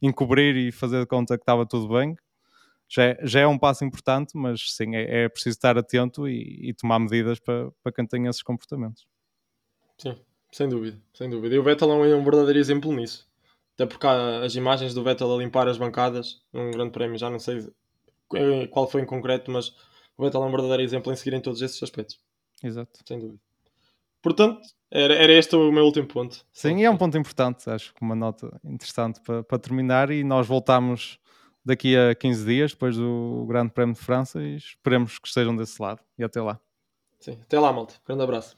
Speaker 2: encobrir e fazer de conta que estava tudo bem. Já é, já é um passo importante, mas sim, é, é preciso estar atento e, e tomar medidas para, para quem tem esses comportamentos.
Speaker 1: Sim, sem dúvida, sem dúvida. E o Vettel é um verdadeiro exemplo nisso. Até porque há as imagens do Vettel a limpar as bancadas num grande prémio, já não sei qual foi em concreto, mas o Vettel é um verdadeiro exemplo em seguir em todos esses aspectos.
Speaker 2: Exato.
Speaker 1: Sem dúvida. Portanto, era, era este o meu último ponto.
Speaker 2: Sim, e é um ponto importante, acho que uma nota interessante para, para terminar. E nós voltamos daqui a 15 dias, depois do Grande Prémio de França, e esperemos que estejam desse lado. E até lá.
Speaker 1: Sim, até lá, malta. Grande abraço.